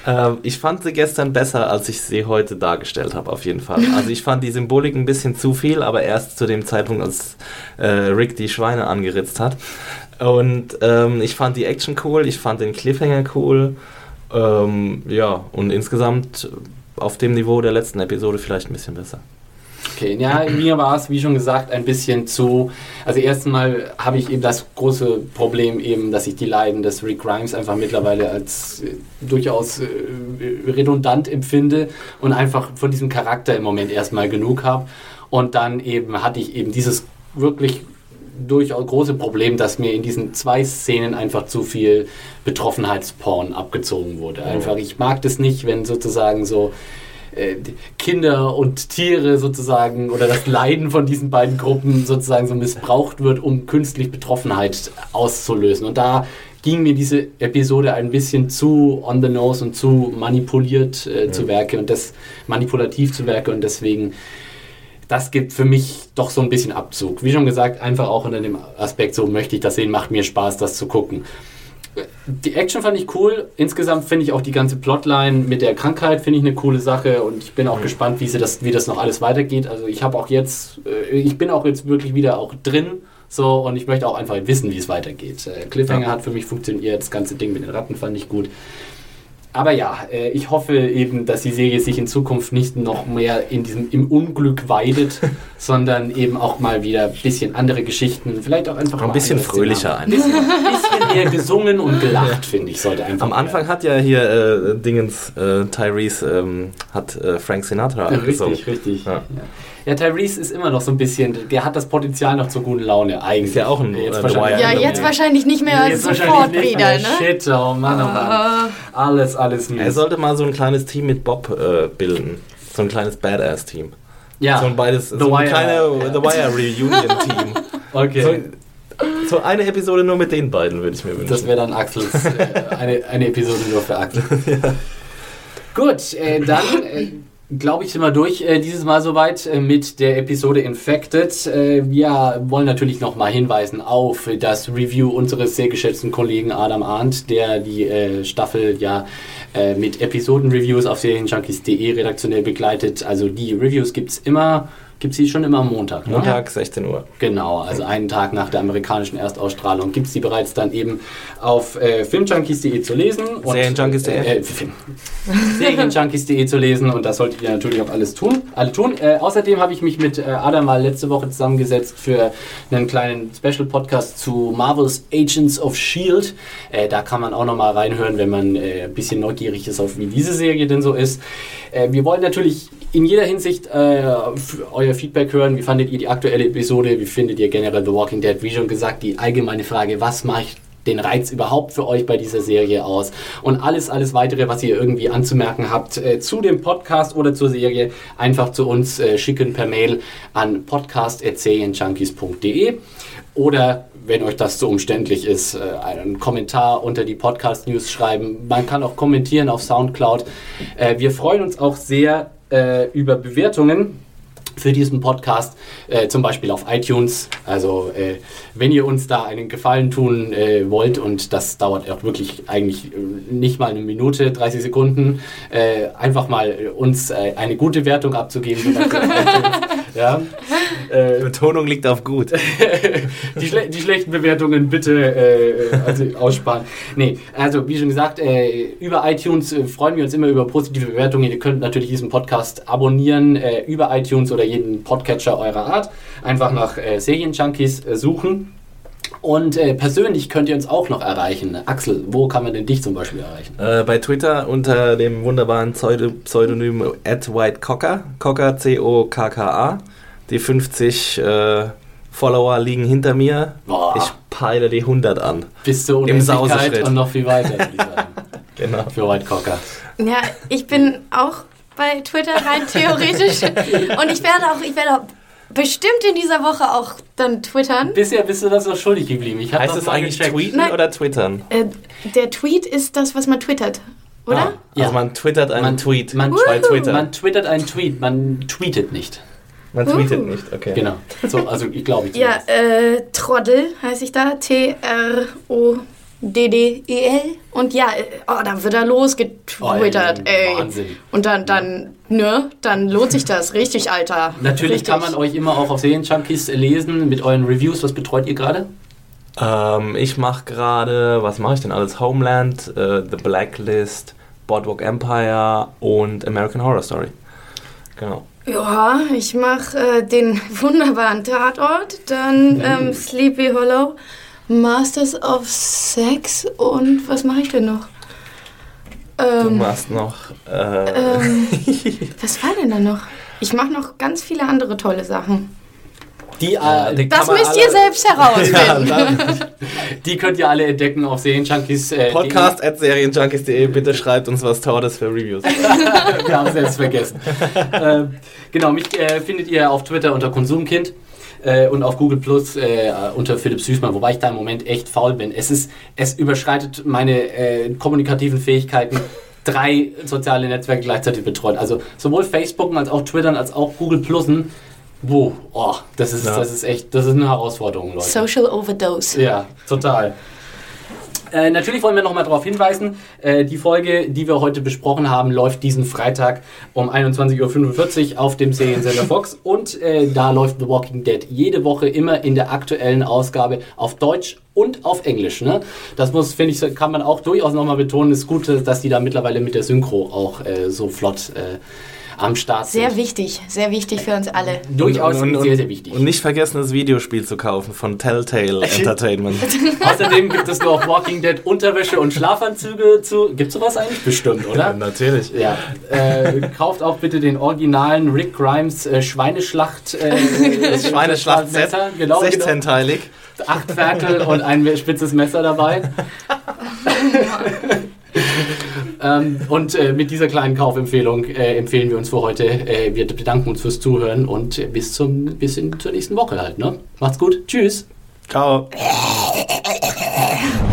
Ähm, ich fand sie gestern besser, als ich sie heute dargestellt habe, auf jeden Fall. Also ich fand die Symbolik ein bisschen zu viel, aber erst zu dem Zeitpunkt, als äh, Rick die Schweine angeritzt hat. Und ähm, ich fand die Action cool, ich fand den Cliffhanger cool. Ähm, ja, und insgesamt auf dem Niveau der letzten Episode vielleicht ein bisschen besser. Okay, ja, mir war es, wie schon gesagt, ein bisschen zu. Also, erstmal habe ich eben das große Problem, eben, dass ich die Leiden des Rick Grimes einfach mittlerweile als äh, durchaus äh, redundant empfinde und einfach von diesem Charakter im Moment erstmal genug habe. Und dann eben hatte ich eben dieses wirklich durchaus große Problem, dass mir in diesen zwei Szenen einfach zu viel Betroffenheitsporn abgezogen wurde. Einfach, ich mag das nicht, wenn sozusagen so äh, Kinder und Tiere sozusagen oder das Leiden von diesen beiden Gruppen sozusagen so missbraucht wird, um künstlich Betroffenheit auszulösen. Und da ging mir diese Episode ein bisschen zu on the nose und zu manipuliert äh, zu Werke und das manipulativ zu Werke und deswegen das gibt für mich doch so ein bisschen Abzug. Wie schon gesagt, einfach auch unter dem Aspekt, so möchte ich das sehen, macht mir Spaß, das zu gucken. Die Action fand ich cool. Insgesamt finde ich auch die ganze Plotline mit der Krankheit finde ich eine coole Sache und ich bin auch gespannt, wie, sie das, wie das noch alles weitergeht. Also ich habe auch jetzt, äh, ich bin auch jetzt wirklich wieder auch drin. So, und ich möchte auch einfach wissen, wie es weitergeht. Äh, Cliffhanger Ja. hat für mich funktioniert, das ganze Ding mit den Ratten fand ich gut. Aber ja, äh, ich hoffe eben, dass die Serie sich in Zukunft nicht noch mehr in diesem im Unglück weidet, sondern eben auch mal wieder ein bisschen andere Geschichten, vielleicht auch einfach Ein bisschen fröhlicher. Ein bisschen, bisschen mehr gesungen und gelacht, finde ich, sollte einfach. Am Anfang hat ja hier äh, Dingens, äh, Tyrese, ähm, hat äh, Frank Sinatra ja, gesungen. richtig, richtig. Ja. Ja. Ja, Tyrese ist immer noch so ein bisschen, der hat das Potenzial noch zur guten Laune eigentlich. Ist ja auch ein, Jetzt äh, wahrscheinlich- Ja, jetzt wahrscheinlich nicht mehr Jetzt sofort wahrscheinlich nicht wieder, mehr. ne? Shit, oh Mann, oh Mann. Ah. Alles, alles mies. Er sollte mal so ein kleines Team mit Bob äh, bilden. So ein kleines Badass-Team. ja, So ein beides, The so ein Wire. kleine The Wire Reunion-Team. okay. so, so eine Episode nur mit den beiden würde ich mir wünschen. Das wäre dann Axels, äh, eine, eine Episode nur für Axel. Gut, äh, dann, äh, glaube ich, sind wir durch äh, dieses Mal soweit äh, mit der Episode Infected. Äh, wir wollen natürlich nochmal hinweisen auf das Review unseres sehr geschätzten Kollegen Adam Arndt, der die äh, Staffel ja äh, mit Episoden-Reviews auf serienjunkies.de redaktionell begleitet. Also die Reviews gibt es immer gibt es die schon immer am Montag. Ne? Montag, 16 Uhr. Genau, also einen Tag nach der amerikanischen Erstausstrahlung gibt es die bereits dann eben auf äh, filmjunkies.de zu lesen. Serienjunkies.de. Äh, äh, Serienjunkies.de zu lesen und das solltet ihr natürlich auch alles tun. Alle tun. Äh, außerdem habe ich mich mit äh, Adam mal letzte Woche zusammengesetzt für einen kleinen Special-Podcast zu Marvel's Agents of S.H.I.E.L.D. Äh, da kann man auch nochmal reinhören, wenn man äh, ein bisschen neugierig ist, auf wie diese Serie denn so ist. wir wollen natürlich in jeder Hinsicht euer Feedback hören. Wie fandet ihr die aktuelle Episode? Wie findet ihr generell The Walking Dead? Wie schon gesagt, die allgemeine Frage, was macht den Reiz überhaupt für euch bei dieser Serie aus? Und alles, alles weitere, was ihr irgendwie anzumerken habt äh, zu dem Podcast oder zur Serie, einfach zu uns äh, schicken per Mail an podcast.serienjunkies.de oder wenn euch das so umständlich ist, äh, einen Kommentar unter die Podcast-News schreiben. Man kann auch kommentieren auf Soundcloud. Äh, wir freuen uns auch sehr äh, über Bewertungen für diesen Podcast, äh, zum Beispiel auf iTunes. Also äh, wenn ihr uns da einen Gefallen tun äh, wollt und das dauert auch wirklich eigentlich äh, nicht mal eine Minute, 30 Sekunden, äh, einfach mal uns äh, eine gute Wertung abzugeben. ja. Die Betonung liegt auf gut. die, schle die, schlechten Bewertungen bitte also aussparen. Nee, also wie schon gesagt, über iTunes freuen wir uns immer über positive Bewertungen. Ihr könnt natürlich diesen Podcast abonnieren über iTunes oder jeden Podcatcher eurer Art. Einfach nach äh, Serienjunkies äh, suchen. Und äh, persönlich könnt ihr uns auch noch erreichen. Axel, wo kann man denn dich zum Beispiel erreichen? Äh, bei Twitter unter dem wunderbaren Pseudonym @whitecocker, Cocker C-O-K-K-A. Die 50 äh, Follower liegen hinter mir. Boah. Ich peile die 100 an. Bis zur Unendlichkeit und noch viel weiter, genau. Für Whitecocker. Ja, ich bin auch bei Twitter rein theoretisch. Und ich werde auch, ich werde auch bestimmt in dieser Woche auch dann twittern. Bisher bist du das noch schuldig geblieben. Ich heißt das eigentlich gecheckt. tweeten Nein, oder twittern? Äh, der Tweet ist das, was man twittert. Oder? Ah, ja. Also man twittert einen man, Tweet. Man, Twitter. man twittert einen Tweet, man tweetet nicht. Man tweetet uh. nicht, okay. Genau. So, also ich glaube ich. Ja, äh, Troddel heiße ich da. T-R-O DDEL. Und ja, äh, oh, dann wird er losgetwittert, oh, ey. Wahnsinn. Und dann, dann, ne, dann lohnt sich das. Richtig, Alter. Natürlich Richtig. kann man euch immer auch auf Serienjunkies lesen mit euren Reviews. Was betreut ihr gerade? Ähm, ich mache gerade, was mache ich denn alles? Homeland, äh, The Blacklist, Boardwalk Empire und American Horror Story. Genau. Ja, ich mache äh, den wunderbaren Tatort, dann ähm, Sleepy Hollow Masters of Sex und was mache ich denn noch? Ähm, du machst noch. Äh ähm, was war denn da noch? Ich mache noch ganz viele andere tolle Sachen. Die, äh, die das müsst ihr selbst herausfinden. Ja, die könnt ihr alle entdecken auf Serienjunkies. Äh, Podcast at serienjunkies.de. Bitte schreibt uns was Tolles für Reviews. Wir haben es jetzt vergessen. äh, genau, mich äh, findet ihr auf Twitter unter Konsumkind äh, und auf Google Plus äh, unter Philipp Süßmann, wobei ich da im Moment echt faul bin. Es ist, es überschreitet meine äh, kommunikativen Fähigkeiten drei soziale Netzwerke gleichzeitig betreut. Also sowohl Facebook als auch Twitter als auch Google Plusen. Wo? Oh, das ist, ja. das ist echt, das ist eine Herausforderung, Leute. Social Overdose. Ja, total. Äh, natürlich wollen wir nochmal darauf hinweisen, äh, die Folge, die wir heute besprochen haben, läuft diesen Freitag um 21.45 Uhr auf dem Seriensender Fox und äh, da läuft The Walking Dead jede Woche immer in der aktuellen Ausgabe auf Deutsch und auf Englisch. Ne? Das muss, finde ich, kann man auch durchaus nochmal betonen. Es ist gut, dass die da mittlerweile mit der Synchro auch äh, so flott äh, am Start sind. Sehr wichtig, sehr wichtig für uns alle. Durchaus und, und, sehr, sehr wichtig. Und nicht vergessen, das Videospiel zu kaufen von Telltale Entertainment. Außerdem gibt es noch Walking Dead Unterwäsche und Schlafanzüge zu. Gibt es sowas eigentlich? Bestimmt, oder? Ja, natürlich. Ja. Äh, kauft auch bitte den originalen Rick Grimes äh, Schweineschlacht. Äh, Schweineschlacht-Set. Genau, 16-teilig. Genau. Acht Ferkel und ein spitzes Messer dabei. Ähm, und äh, mit dieser kleinen Kaufempfehlung äh, empfehlen wir uns für heute. Äh, wir bedanken uns fürs Zuhören und bis, zum, bis in, zur nächsten Woche halt. Ne? Macht's gut. Tschüss. Ciao.